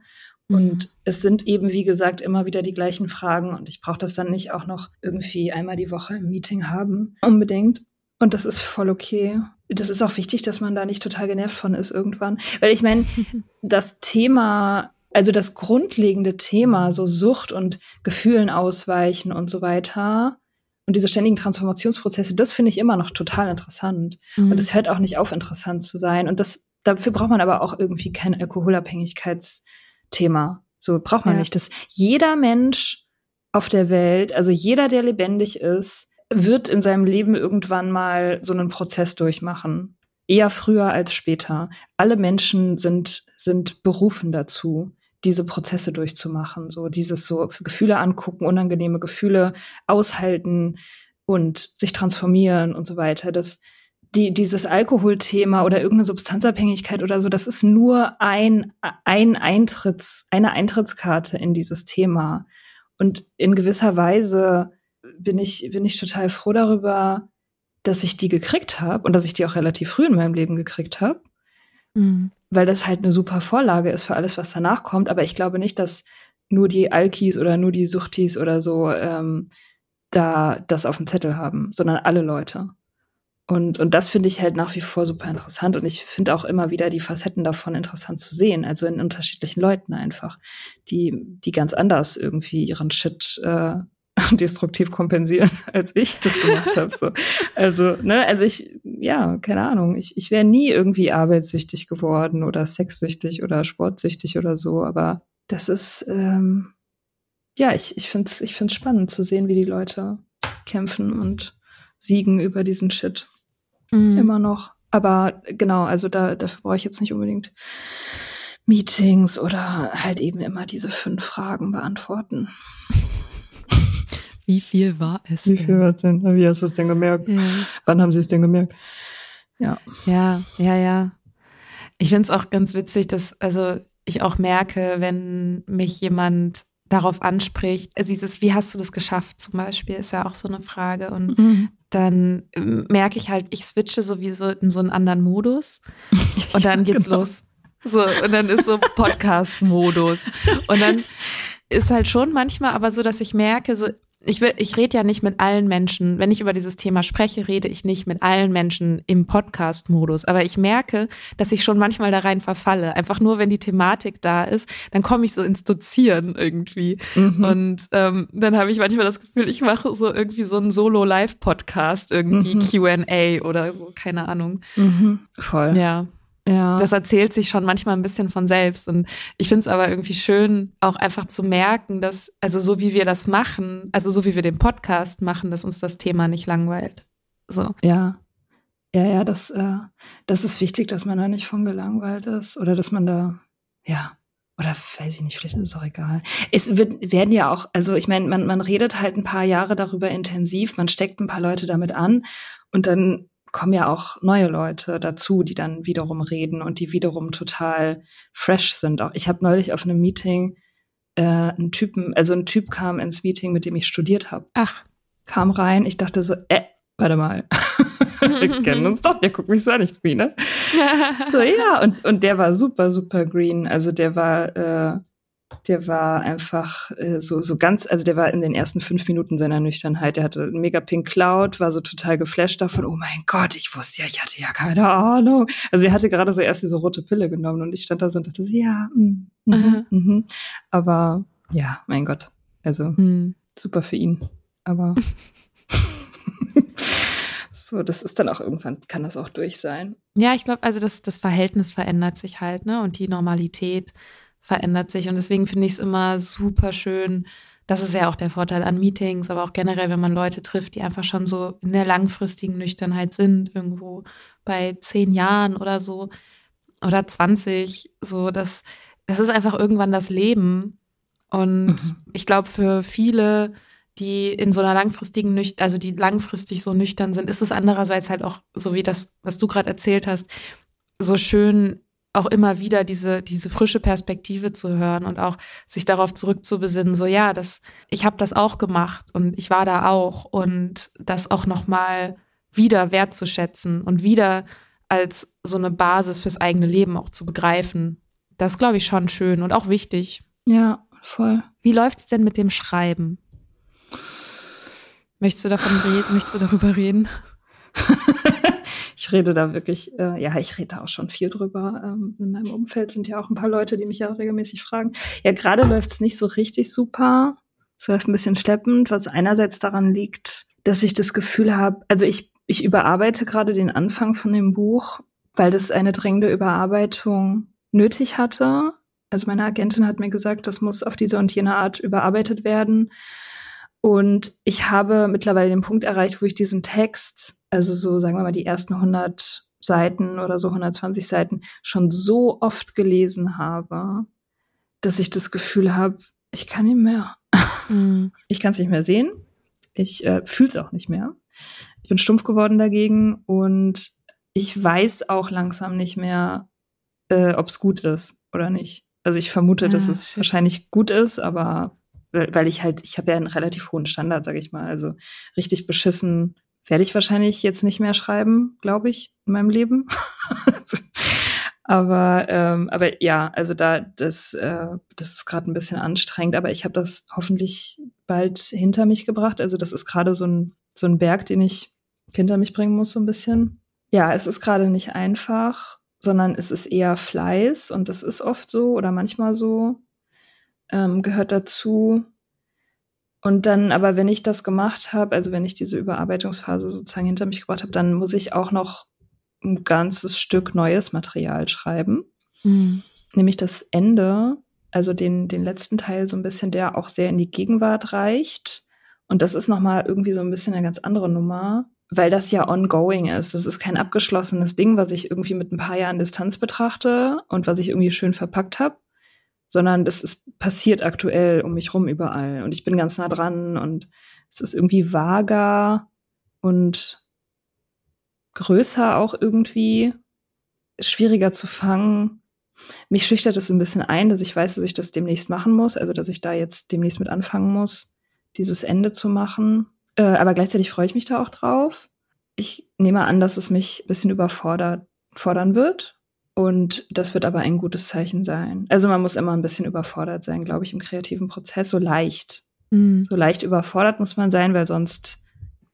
Und mhm. es sind eben, wie gesagt, immer wieder die gleichen Fragen. Und ich brauche das dann nicht auch noch irgendwie einmal die Woche im Meeting haben. Unbedingt. Und das ist voll okay. Das ist auch wichtig, dass man da nicht total genervt von ist irgendwann. Weil ich meine, <laughs> das Thema, also das grundlegende Thema, so Sucht und Gefühlen ausweichen und so weiter, und diese ständigen Transformationsprozesse, das finde ich immer noch total interessant. Mhm. Und es hört auch nicht auf, interessant zu sein. Und das, dafür braucht man aber auch irgendwie kein Alkoholabhängigkeitsthema. So braucht man ja. nicht. Das jeder Mensch auf der Welt, also jeder, der lebendig ist, wird in seinem Leben irgendwann mal so einen Prozess durchmachen. Eher früher als später. Alle Menschen sind, sind berufen dazu diese Prozesse durchzumachen, so dieses so Gefühle angucken, unangenehme Gefühle aushalten und sich transformieren und so weiter. Das, die, dieses Alkoholthema oder irgendeine Substanzabhängigkeit oder so, das ist nur ein, ein Eintritts, eine Eintrittskarte in dieses Thema. Und in gewisser Weise bin ich, bin ich total froh darüber, dass ich die gekriegt habe und dass ich die auch relativ früh in meinem Leben gekriegt habe. Mhm weil das halt eine super Vorlage ist für alles, was danach kommt. Aber ich glaube nicht, dass nur die Alkis oder nur die Suchtis oder so ähm, da das auf dem Zettel haben, sondern alle Leute. Und, und das finde ich halt nach wie vor super interessant. Und ich finde auch immer wieder die Facetten davon interessant zu sehen. Also in unterschiedlichen Leuten einfach, die, die ganz anders irgendwie ihren Shit äh, <laughs> destruktiv kompensieren, <laughs> als ich das gemacht habe. So. Also, ne, also ich, ja, keine Ahnung, ich, ich wäre nie irgendwie arbeitssüchtig geworden oder sexsüchtig oder sportsüchtig oder so, aber das ist, ähm, ja, ich, ich finde es ich find's spannend zu sehen, wie die Leute kämpfen und siegen über diesen Shit. Mhm. Immer noch. Aber genau, also da, dafür brauche ich jetzt nicht unbedingt Meetings oder halt eben immer diese fünf Fragen beantworten. Wie viel war es? Wie viel war es denn? Wie hast du es denn gemerkt? Ja. Wann haben sie es denn gemerkt? Ja. Ja, ja, ja. Ich finde es auch ganz witzig, dass, also ich auch merke, wenn mich jemand darauf anspricht, also dieses, wie hast du das geschafft zum Beispiel, ist ja auch so eine Frage. Und mhm. dann merke ich halt, ich switche sowieso in so einen anderen Modus <laughs> und dann geht's genau. los. So, und dann ist so Podcast-Modus. Und dann ist halt schon manchmal aber so, dass ich merke, so, ich will, ich rede ja nicht mit allen Menschen. Wenn ich über dieses Thema spreche, rede ich nicht mit allen Menschen im Podcast-Modus. Aber ich merke, dass ich schon manchmal da rein verfalle. Einfach nur, wenn die Thematik da ist, dann komme ich so ins Dozieren irgendwie. Mhm. Und ähm, dann habe ich manchmal das Gefühl, ich mache so irgendwie so einen Solo-Live-Podcast, irgendwie mhm. QA oder so, keine Ahnung. Mhm. Voll. Ja. Ja. Das erzählt sich schon manchmal ein bisschen von selbst. Und ich finde es aber irgendwie schön, auch einfach zu merken, dass, also so wie wir das machen, also so wie wir den Podcast machen, dass uns das Thema nicht langweilt. So. Ja. Ja, ja, das, äh, das ist wichtig, dass man da nicht von gelangweilt ist oder dass man da, ja, oder weiß ich nicht, vielleicht ist es auch egal. Es wird, werden ja auch, also ich meine, man, man redet halt ein paar Jahre darüber intensiv, man steckt ein paar Leute damit an und dann kommen ja auch neue Leute dazu, die dann wiederum reden und die wiederum total fresh sind. Auch ich habe neulich auf einem Meeting äh, einen Typen, also ein Typ kam ins Meeting, mit dem ich studiert habe. Ach. Kam rein, ich dachte so, äh, warte mal. <laughs> Wir <laughs> kennen uns doch, der guckt mich so nicht green, ne? <laughs> so, ja, und, und der war super, super green. Also der war äh, der war einfach äh, so, so ganz, also der war in den ersten fünf Minuten seiner Nüchternheit. Der hatte mega Pink Cloud, war so total geflasht davon, oh mein Gott, ich wusste ja, ich hatte ja keine Ahnung. Also er hatte gerade so erst diese rote Pille genommen und ich stand da so und dachte so, ja, mm, mm, mm, mm. aber ja, mein Gott. Also, mhm. super für ihn. Aber <laughs> so, das ist dann auch irgendwann, kann das auch durch sein. Ja, ich glaube, also das, das Verhältnis verändert sich halt, ne? Und die Normalität verändert sich. Und deswegen finde ich es immer super schön. Das ist ja auch der Vorteil an Meetings, aber auch generell, wenn man Leute trifft, die einfach schon so in der langfristigen Nüchternheit sind, irgendwo bei zehn Jahren oder so oder 20, so das, das ist einfach irgendwann das Leben. Und mhm. ich glaube, für viele, die in so einer langfristigen also die langfristig so nüchtern sind, ist es andererseits halt auch, so wie das, was du gerade erzählt hast, so schön, auch immer wieder diese diese frische Perspektive zu hören und auch sich darauf zurückzubesinnen so ja das ich habe das auch gemacht und ich war da auch und das auch noch mal wieder wertzuschätzen und wieder als so eine Basis fürs eigene Leben auch zu begreifen. Das glaube ich schon schön und auch wichtig. Ja voll. Wie läuft's denn mit dem Schreiben? Möchtest du davon reden möchtest du darüber reden <laughs> ich rede da wirklich, äh, ja, ich rede da auch schon viel drüber. Ähm, in meinem Umfeld sind ja auch ein paar Leute, die mich ja regelmäßig fragen. Ja, gerade läuft es nicht so richtig super. Es läuft ein bisschen schleppend, was einerseits daran liegt, dass ich das Gefühl habe, also ich, ich überarbeite gerade den Anfang von dem Buch, weil das eine dringende Überarbeitung nötig hatte. Also meine Agentin hat mir gesagt, das muss auf diese und jene Art überarbeitet werden. Und ich habe mittlerweile den Punkt erreicht, wo ich diesen Text, also so sagen wir mal die ersten 100 Seiten oder so 120 Seiten, schon so oft gelesen habe, dass ich das Gefühl habe, ich kann nicht mehr. Mhm. <laughs> Ich kann es nicht mehr sehen. Ich äh, fühle es auch nicht mehr. Ich bin stumpf geworden dagegen und ich weiß auch langsam nicht mehr, äh, ob es gut ist oder nicht. Also ich vermute, dass ah, es shit. wahrscheinlich gut ist, aber weil ich halt, ich habe ja einen relativ hohen Standard, sage ich mal. Also richtig beschissen werde ich wahrscheinlich jetzt nicht mehr schreiben, glaube ich, in meinem Leben. <laughs> aber ähm, aber ja, also da das äh, das ist gerade ein bisschen anstrengend, aber ich habe das hoffentlich bald hinter mich gebracht. Also das ist gerade so ein so ein Berg, den ich hinter mich bringen muss so ein bisschen. Ja, es ist gerade nicht einfach, sondern es ist eher Fleiß und das ist oft so oder manchmal so ähm, gehört dazu. Und dann, aber wenn ich das gemacht habe, also wenn ich diese Überarbeitungsphase sozusagen hinter mich gebracht habe, dann muss ich auch noch ein ganzes Stück neues Material schreiben. Mhm. Nämlich das Ende, also den, den letzten Teil so ein bisschen, der auch sehr in die Gegenwart reicht. Und das ist nochmal irgendwie so ein bisschen eine ganz andere Nummer, weil das ja ongoing ist. Das ist kein abgeschlossenes Ding, was ich irgendwie mit ein paar Jahren Distanz betrachte und was ich irgendwie schön verpackt habe, sondern das ist passiert aktuell um mich rum überall und ich bin ganz nah dran und es ist irgendwie vager und größer auch irgendwie, schwieriger zu fangen. Mich schüchtert es ein bisschen ein, dass ich weiß, dass ich das demnächst machen muss, also dass ich da jetzt demnächst mit anfangen muss, dieses Ende zu machen. Äh, aber gleichzeitig freue ich mich da auch drauf. Ich nehme an, dass es mich ein bisschen überfordert fordern wird und das wird aber ein gutes Zeichen sein. Also man muss immer ein bisschen überfordert sein, glaube ich, im kreativen Prozess. So leicht. Mhm. So leicht überfordert muss man sein, weil sonst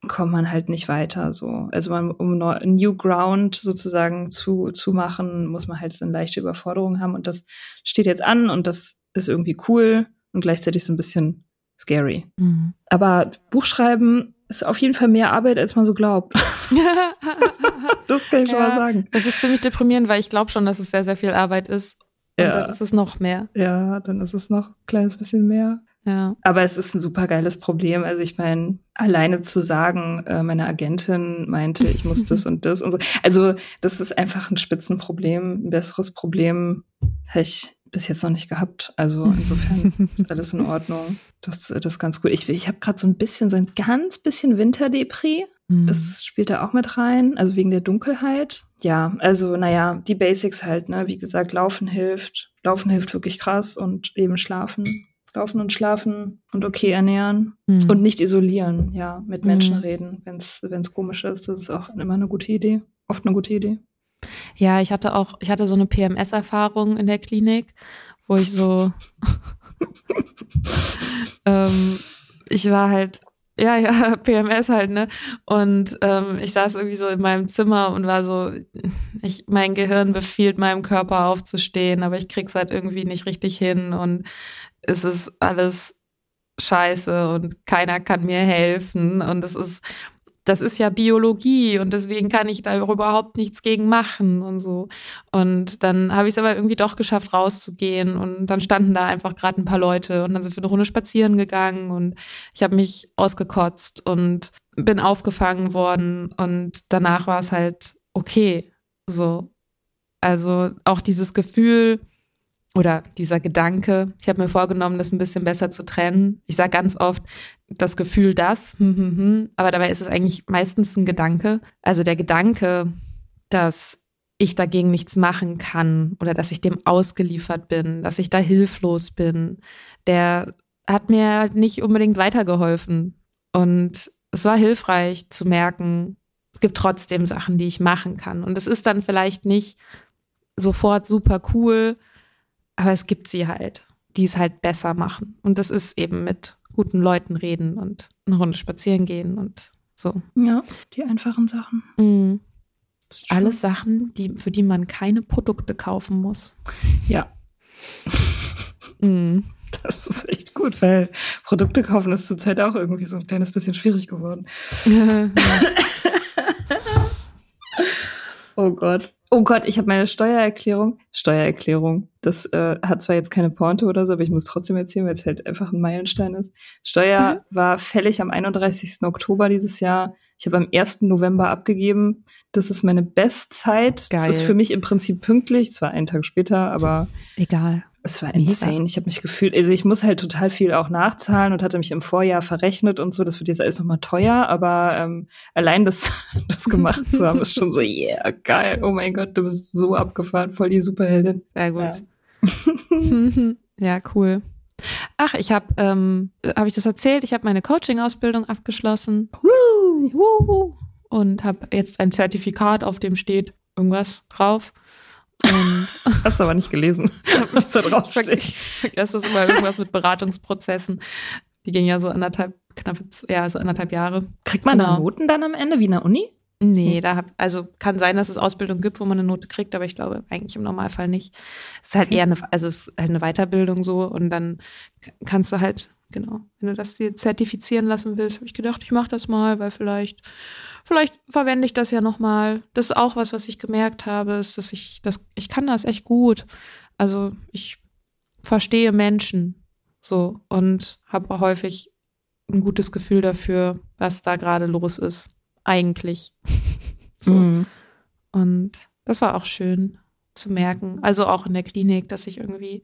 kommt man halt nicht weiter. So. Also man, um New Ground sozusagen zu, zu machen, muss man halt so eine leichte Überforderung haben. Und das steht jetzt an und das ist irgendwie cool und gleichzeitig so ein bisschen scary. Mhm. Aber Buchschreiben ist auf jeden Fall mehr Arbeit, als man so glaubt. <laughs> das kann ich schon mal sagen. Das ist ziemlich deprimierend, weil ich glaube schon, dass es sehr, sehr viel Arbeit ist. Und ja. dann ist es noch mehr. Ja, dann ist es noch ein kleines bisschen mehr. Ja. Aber es ist ein super geiles Problem. Also ich meine, alleine zu sagen, äh, meine Agentin meinte, ich muss das <laughs> und das und so. Also das ist einfach ein Spitzenproblem. Ein besseres Problem habe ich bis jetzt noch nicht gehabt. Also insofern <laughs> ist alles in Ordnung. Das, das ist ganz gut. Ich, ich habe gerade so ein bisschen, so ein ganz bisschen Winterdepri. Mhm. Das spielt da auch mit rein, also wegen der Dunkelheit. Ja, also naja, die Basics halt, ne? Wie gesagt, Laufen hilft. Laufen hilft wirklich krass und eben schlafen. Laufen und schlafen und okay ernähren mhm. und nicht isolieren, ja, mit Menschen mhm. reden, wenn es komisch ist. Das ist auch immer eine gute Idee. Oft eine gute Idee. Ja, ich hatte auch, ich hatte so eine PMS-Erfahrung in der Klinik, wo ich so, <laughs> ähm, ich war halt, ja, ja, <laughs> PMS halt, ne? Und ähm, ich saß irgendwie so in meinem Zimmer und war so, ich, mein Gehirn befiehlt meinem Körper aufzustehen, aber ich krieg's halt irgendwie nicht richtig hin und es ist alles scheiße und keiner kann mir helfen und es ist das ist ja Biologie und deswegen kann ich da überhaupt nichts gegen machen und so. Und dann habe ich es aber irgendwie doch geschafft, rauszugehen und dann standen da einfach gerade ein paar Leute und dann sind wir eine Runde spazieren gegangen und ich habe mich ausgekotzt und bin aufgefangen worden und danach war es halt okay. So. Also auch dieses Gefühl, oder dieser Gedanke, ich habe mir vorgenommen, das ein bisschen besser zu trennen. Ich sage ganz oft das Gefühl das, hm, hm, hm, aber dabei ist es eigentlich meistens ein Gedanke. Also der Gedanke, dass ich dagegen nichts machen kann oder dass ich dem ausgeliefert bin, dass ich da hilflos bin, der hat mir nicht unbedingt weitergeholfen. Und es war hilfreich zu merken, es gibt trotzdem Sachen, die ich machen kann. Und es ist dann vielleicht nicht sofort super cool, aber es gibt sie halt, die es halt besser machen. Und das ist eben mit guten Leuten reden und eine Runde spazieren gehen und so. Ja, die einfachen Sachen. Mhm. Alles Sachen, die, für die man keine Produkte kaufen muss. Ja. mhm. Das ist echt gut, weil Produkte kaufen ist zurzeit auch irgendwie so ein kleines bisschen schwierig geworden. <laughs> <laughs> oh Gott. Oh Gott, ich habe meine Steuererklärung. Steuererklärung. Das äh, hat zwar jetzt keine Pointe oder so, aber ich muss trotzdem erzählen, weil es halt einfach ein Meilenstein ist. Steuer mhm. war fällig am 31. Oktober dieses Jahr. Ich habe am 1. November abgegeben. Das ist meine Bestzeit. Geil. Das ist für mich im Prinzip pünktlich. Zwar einen Tag später, aber egal. Es war insane. Ich habe mich gefühlt, also ich muss halt total viel auch nachzahlen und hatte mich im Vorjahr verrechnet und so. Das wird jetzt alles nochmal teuer, aber ähm, allein das, <laughs> das gemacht zu haben, ist schon so, <laughs> yeah, geil. Oh mein Gott, du bist so abgefahren, voll die Superheldin. Sehr gut. Ja, <laughs> ja cool. Ach, ich habe, ähm, habe ich das erzählt? Ich habe meine Coaching-Ausbildung abgeschlossen. Woo, und habe jetzt ein Zertifikat, auf dem steht irgendwas drauf. <laughs> Hast du aber nicht gelesen, <laughs> was da drauf steht. Ich vergesse das immer irgendwas mit Beratungsprozessen. Die gingen ja so anderthalb, knapp, ja, so anderthalb Jahre. Kriegt man genau. da Noten dann am Ende wie in der Uni? Nee, hm. da hab, also kann sein, dass es Ausbildung gibt, wo man eine Note kriegt, aber ich glaube eigentlich im Normalfall nicht. Es ist halt eher eine, also es ist halt eine Weiterbildung so und dann kannst du halt, genau, wenn du das dir zertifizieren lassen willst, habe ich gedacht, ich mache das mal, weil vielleicht vielleicht verwende ich das ja nochmal. Das ist auch was, was ich gemerkt habe, ist, dass ich das, ich kann das echt gut. Also ich verstehe Menschen so und habe häufig ein gutes Gefühl dafür, was da gerade los ist. Eigentlich. <laughs> so. Mhm. Und das war auch schön zu merken. Also auch in der Klinik, dass ich irgendwie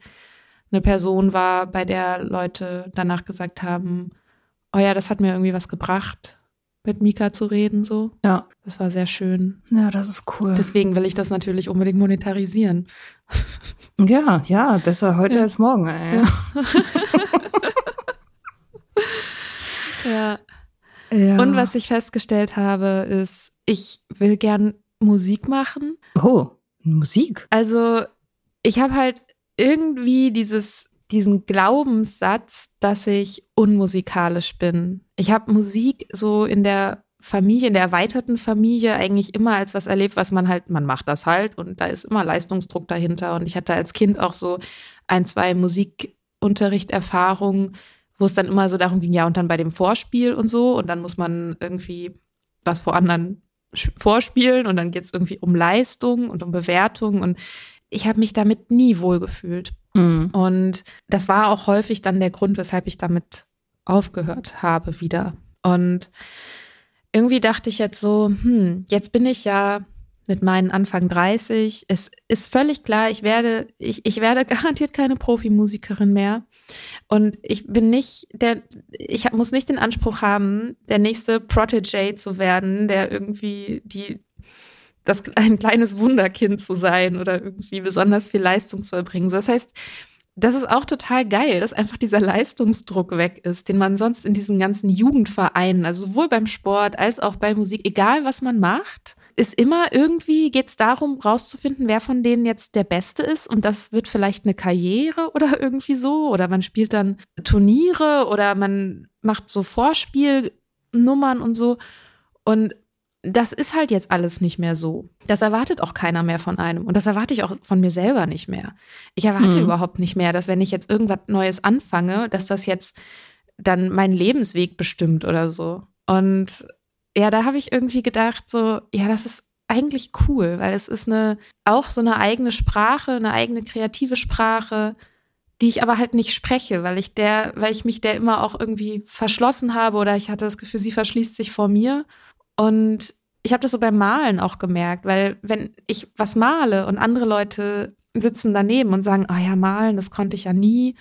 eine Person war, bei der Leute danach gesagt haben, oh ja, das hat mir irgendwie was gebracht mit Mika zu reden, so. Ja. Das war sehr schön. Ja, das ist cool. Deswegen will ich das natürlich unbedingt monetarisieren. <laughs> Ja, ja, besser heute ja. als morgen, ey. Ja. <laughs> ja. ja. Und was ich festgestellt habe, ist, ich will gern Musik machen. Oh, Musik? Also, ich habe halt irgendwie dieses diesen Glaubenssatz, dass ich unmusikalisch bin. Ich habe Musik so in der Familie, in der erweiterten Familie eigentlich immer als was erlebt, was man halt, man macht das halt und da ist immer Leistungsdruck dahinter. Und ich hatte als Kind auch so ein, zwei Musikunterrichterfahrungen, wo es dann immer so darum ging, ja, und dann bei dem Vorspiel und so, und dann muss man irgendwie was vor anderen vorspielen und dann geht es irgendwie um Leistung und um Bewertung und ich habe mich damit nie wohlgefühlt. Mhm. Und das war auch häufig dann der Grund, weshalb ich damit aufgehört habe wieder. Und irgendwie dachte ich jetzt so, hm, jetzt bin ich ja mit meinen Anfang 30. Es ist völlig klar, ich werde, ich, ich werde <laughs> garantiert keine Profimusikerin mehr. Und ich bin nicht der, ich muss nicht den Anspruch haben, der nächste Protege zu werden, der irgendwie die das <laughs> ein kleines Wunderkind zu sein oder irgendwie besonders viel Leistung zu erbringen. So, das heißt, das ist auch total geil, dass einfach dieser Leistungsdruck weg ist, den man sonst in diesen ganzen Jugendvereinen, also sowohl beim Sport als auch bei Musik, egal was man macht, ist immer irgendwie geht es darum, rauszufinden, wer von denen jetzt der Beste ist. Und das wird vielleicht eine Karriere <laughs> oder irgendwie so. Oder man spielt dann Turniere oder man macht so Vorspielnummern und so. Und das ist halt jetzt alles nicht mehr so. Das erwartet auch keiner mehr von einem. Und das erwarte ich auch von mir selber nicht mehr. Ich erwarte mhm. überhaupt nicht mehr, dass wenn ich jetzt irgendwas Neues anfange, dass das jetzt dann meinen Lebensweg bestimmt oder so. Und ja, da habe ich irgendwie gedacht, so, ja, das ist eigentlich cool, weil es ist eine, auch so eine eigene Sprache, eine eigene kreative Sprache, die ich aber halt nicht spreche, weil ich der, weil ich mich der immer auch irgendwie verschlossen habe oder ich hatte das Gefühl, sie verschließt sich vor mir. Und ich habe das so beim Malen auch gemerkt, weil wenn ich was male und andere Leute sitzen daneben und sagen, ah oh ja, malen, das konnte ich ja nie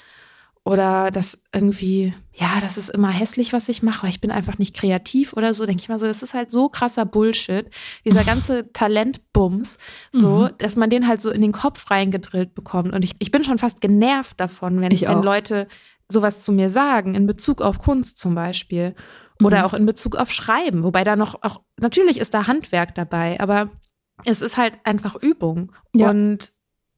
oder das irgendwie, ja, das ist immer hässlich, was ich mache, weil ich bin einfach nicht kreativ oder so, denke ich mal so, das ist halt so krasser Bullshit, dieser ganze <laughs> Talentbums, so, mhm. dass man den halt so in den Kopf reingedrillt bekommt. Und ich, ich bin schon fast genervt davon, wenn, ich wenn Leute sowas zu mir sagen, in Bezug auf Kunst zum Beispiel. Oder mhm. auch in Bezug auf Schreiben, wobei da noch auch, natürlich ist da Handwerk dabei, aber es ist halt einfach Übung. Ja. Und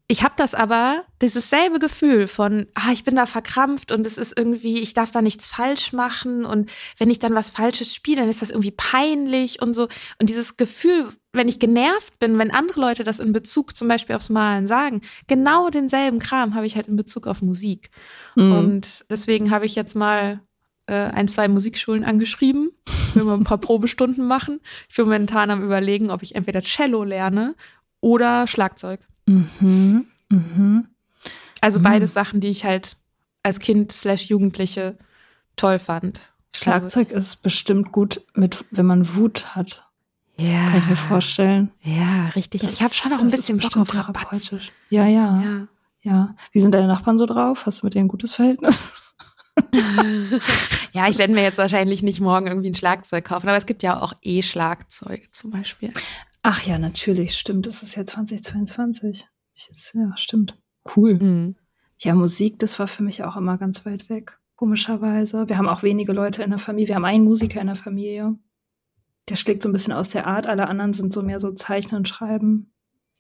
ich habe das aber, dieses selbe Gefühl von, ah, ich bin da verkrampft und es ist irgendwie, ich darf da nichts falsch machen und wenn ich dann was Falsches spiele, dann ist das irgendwie peinlich und so. Und dieses Gefühl, wenn ich genervt bin, wenn andere Leute das in Bezug zum Beispiel aufs Malen sagen, genau denselben Kram habe ich halt in Bezug auf Musik. Mhm. Und deswegen habe ich jetzt mal äh, ein, zwei Musikschulen angeschrieben, will mal ein paar <laughs> Probestunden machen. Ich bin momentan am überlegen, ob ich entweder Cello lerne oder Schlagzeug. Mhm. Mhm. Also mhm. beides Sachen, die ich halt als Kind slash Jugendliche toll fand. Schlagzeug also, ist bestimmt gut mit, wenn man Wut hat. Ja. Kann ich mir vorstellen. Ja, richtig. Das, ich habe schon auch ein bisschen Bock auf therapeutisch. Ja, ja, ja. Ja. Wie sind deine Nachbarn so drauf? Hast du mit denen ein gutes Verhältnis? <laughs> ja, ich werde mir jetzt wahrscheinlich nicht morgen irgendwie ein Schlagzeug kaufen, aber es gibt ja auch E-Schlagzeuge zum Beispiel. Ach ja, natürlich, stimmt. Das ist ja 2022. ja, stimmt. Cool. Mhm. Ja, Musik, das war für mich auch immer ganz weit weg. Komischerweise. Wir haben auch wenige Leute in der Familie. Wir haben einen Musiker in der Familie. Der schlägt so ein bisschen aus der Art. Alle anderen sind so mehr so Zeichnen und Schreiben.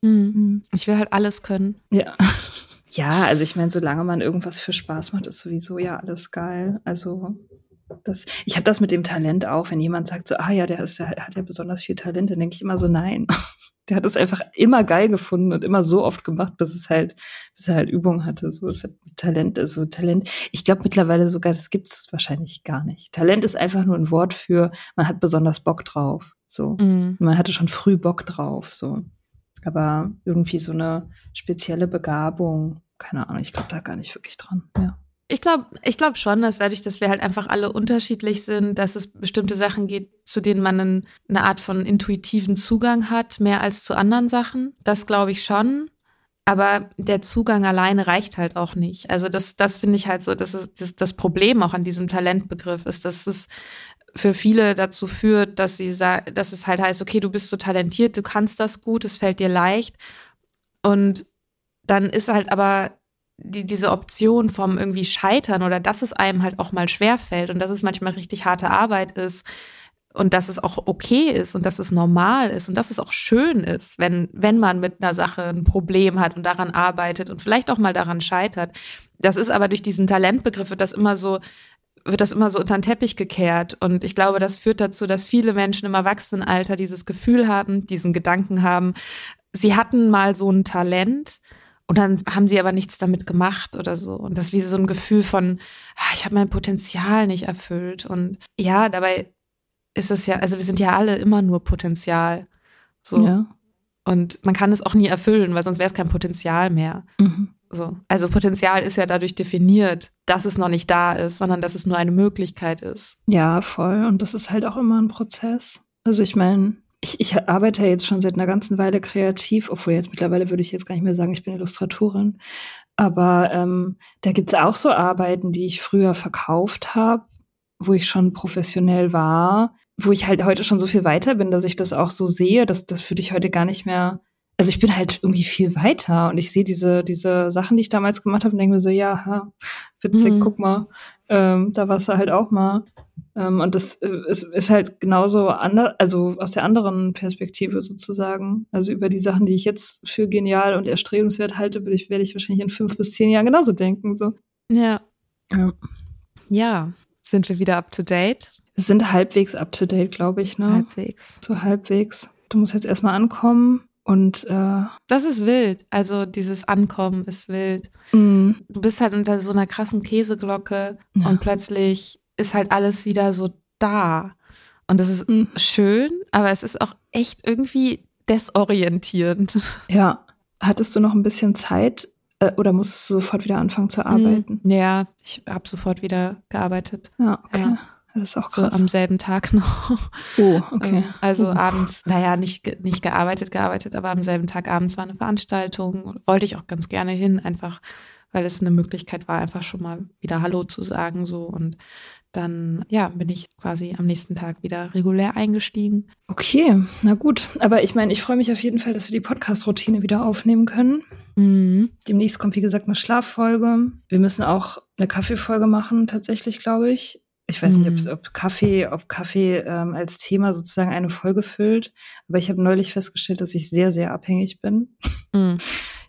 Mhm. Mhm. Ich will halt alles können. Ja. <laughs> Ja, also ich meine, solange man irgendwas für Spaß macht, ist sowieso ja alles geil. Also das, ich habe das mit dem Talent auch, wenn jemand sagt so, ah ja, der, ist, der hat ja besonders viel Talent, dann denke ich immer so, nein. <laughs> Der hat es einfach immer geil gefunden und immer so oft gemacht, bis es halt, bis er halt Übung hatte. So ist halt Talent, ist so Talent. Ich glaube mittlerweile sogar, das gibt's wahrscheinlich gar nicht. Talent ist einfach nur ein Wort für, man hat besonders Bock drauf. So, mhm. man hatte schon früh Bock drauf. So, aber irgendwie so eine spezielle Begabung, keine Ahnung. Ich glaube da gar nicht wirklich dran. Ja. Ich glaube ich glaub schon, dass dadurch, dass wir halt einfach alle unterschiedlich sind, dass es bestimmte Sachen geht, zu denen man einen, eine Art von intuitiven Zugang hat, mehr als zu anderen Sachen. Das glaube ich schon. Aber der Zugang alleine reicht halt auch nicht. Also das, das finde ich halt so, das ist das, das Problem auch an diesem Talentbegriff ist, dass es für viele dazu führt, dass sie dass es halt heißt, okay, du bist so talentiert, du kannst das gut, es fällt dir leicht. Und dann ist halt aber die, diese Option vom irgendwie Scheitern oder dass es einem halt auch mal schwerfällt und dass es manchmal richtig harte Arbeit ist und dass es auch okay ist und dass es normal ist und dass es auch schön ist, wenn, wenn man mit einer Sache ein Problem hat und daran arbeitet und vielleicht auch mal daran scheitert. Das ist aber durch diesen Talentbegriff wird das immer so, wird das immer so unter den Teppich gekehrt. Und ich glaube, das führt dazu, dass viele Menschen im Erwachsenenalter dieses Gefühl haben, diesen Gedanken haben, sie hatten mal so ein Talent und dann haben sie aber nichts damit gemacht oder so. Und das ist wie so ein Gefühl von, ah, ich habe mein Potenzial nicht erfüllt. Und ja, dabei ist es ja, also wir sind ja alle immer nur Potenzial. So. Ja. Und man kann es auch nie erfüllen, weil sonst wäre es kein Potenzial mehr. Mhm. So. Also Potenzial ist ja dadurch definiert, dass es noch nicht da ist, sondern dass es nur eine Möglichkeit ist. Ja, voll. Und das ist halt auch immer ein Prozess. Also ich meine, ich, ich arbeite ja jetzt schon seit einer ganzen Weile kreativ, obwohl jetzt mittlerweile würde ich jetzt gar nicht mehr sagen, ich bin Illustratorin. Aber ähm, da gibt's auch so Arbeiten, die ich früher verkauft habe, wo ich schon professionell war, wo ich halt heute schon so viel weiter bin, dass ich das auch so sehe, dass das für dich heute gar nicht mehr also ich bin halt irgendwie viel weiter und ich sehe diese, diese Sachen, die ich damals gemacht habe und denke mir so, ja, ha, witzig, mhm. guck mal, ähm, da warst du halt auch mal. Ähm, und das äh, ist, ist halt genauso anders, also aus der anderen Perspektive sozusagen. Also über die Sachen, die ich jetzt für genial und erstrebenswert halte, würde ich, werde ich wahrscheinlich in fünf bis zehn Jahren genauso denken. So. Ja. Ja. Ja. Sind wir wieder up to date? Wir sind halbwegs up to date, glaube ich, ne? Halbwegs. So halbwegs. Du musst jetzt erstmal ankommen. Und äh, das ist wild. Also dieses Ankommen ist wild. Mm. Du bist halt unter so einer krassen Käseglocke ja. und plötzlich ist halt alles wieder so da. Und das ist mhm. schön, aber es ist auch echt irgendwie desorientierend. Ja. Hattest du noch ein bisschen Zeit äh, oder musstest du sofort wieder anfangen zu arbeiten? Ja, ich habe sofort wieder gearbeitet. Ja, okay. Ja. Das ist auch krass. So am selben Tag <laughs> noch. Oh, okay. Also uh. abends, naja, nicht, nicht gearbeitet, gearbeitet, aber am selben Tag abends war eine Veranstaltung. Wollte ich auch ganz gerne hin, einfach weil es eine Möglichkeit war, einfach schon mal wieder Hallo zu sagen, so. Und dann, ja, bin ich quasi am nächsten Tag wieder regulär eingestiegen. Okay, na gut. Aber ich meine, ich freue mich auf jeden Fall, dass wir die Podcast-Routine wieder aufnehmen können. Mhm. Demnächst kommt, wie gesagt, eine Schlaffolge. Wir müssen auch eine Kaffeefolge machen, tatsächlich, glaube ich. Ich weiß mhm. nicht, ob Kaffee, ob Kaffee ähm, als Thema sozusagen eine Folge füllt. Aber ich habe neulich festgestellt, dass ich sehr, sehr abhängig bin. Mhm.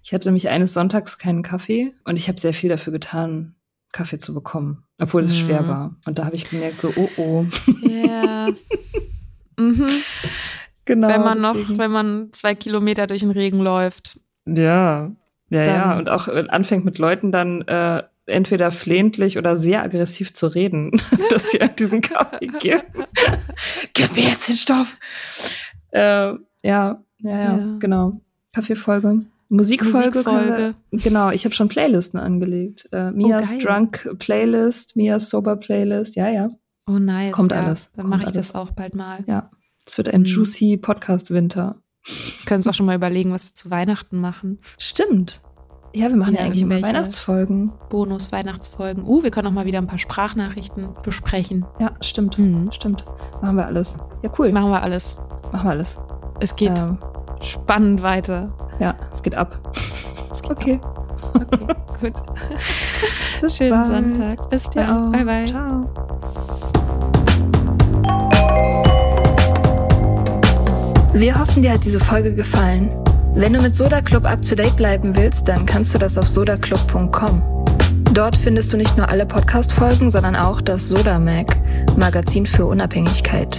Ich hatte nämlich eines Sonntags keinen Kaffee und ich habe sehr viel dafür getan, Kaffee zu bekommen, obwohl es mhm. schwer war. Und da habe ich gemerkt, so, oh oh. Ja. <laughs> mhm. Genau. Wenn man deswegen. noch, wenn man zwei Kilometer durch den Regen läuft. Ja, ja, ja. Und auch anfängt mit Leuten dann äh, entweder flehentlich oder sehr aggressiv zu reden, <laughs> dass sie diesen Kaffee <laughs> geben. Gib mir jetzt den Stoff. Äh, ja, ja, ja, ja, genau. Kaffeefolge. Musikfolge. Musikfolge. Wir, genau, ich habe schon Playlisten angelegt. Äh, Mias oh, Drunk Playlist, Mias Sober Playlist, ja, ja. Oh nice. Kommt ja, alles. Dann mache ich alles. das auch bald mal. Ja. Es wird ein mhm. juicy Podcast-Winter. Können uns auch schon mal überlegen, was wir zu Weihnachten machen. Stimmt. Ja, wir machen ja, ja eigentlich immer Weihnachtsfolgen. Bonus-Weihnachtsfolgen. Uh, wir können auch mal wieder ein paar Sprachnachrichten besprechen. Ja, stimmt. Mhm. Stimmt. Machen wir alles. Ja, cool. Machen wir alles. Machen wir alles. Es geht ähm, spannend weiter. Ja, es geht ab. Es geht okay. Ab. Okay, <laughs> gut. Bis Schönen bald. Sonntag. Bis bald. Bye, bye. Ciao. Wir hoffen, dir hat diese Folge gefallen. Wenn du mit Soda Club up to date bleiben willst, dann kannst du das auf sodaclub.com. Dort findest du nicht nur alle Podcast-Folgen, sondern auch das Soda Mag, Magazin für Unabhängigkeit.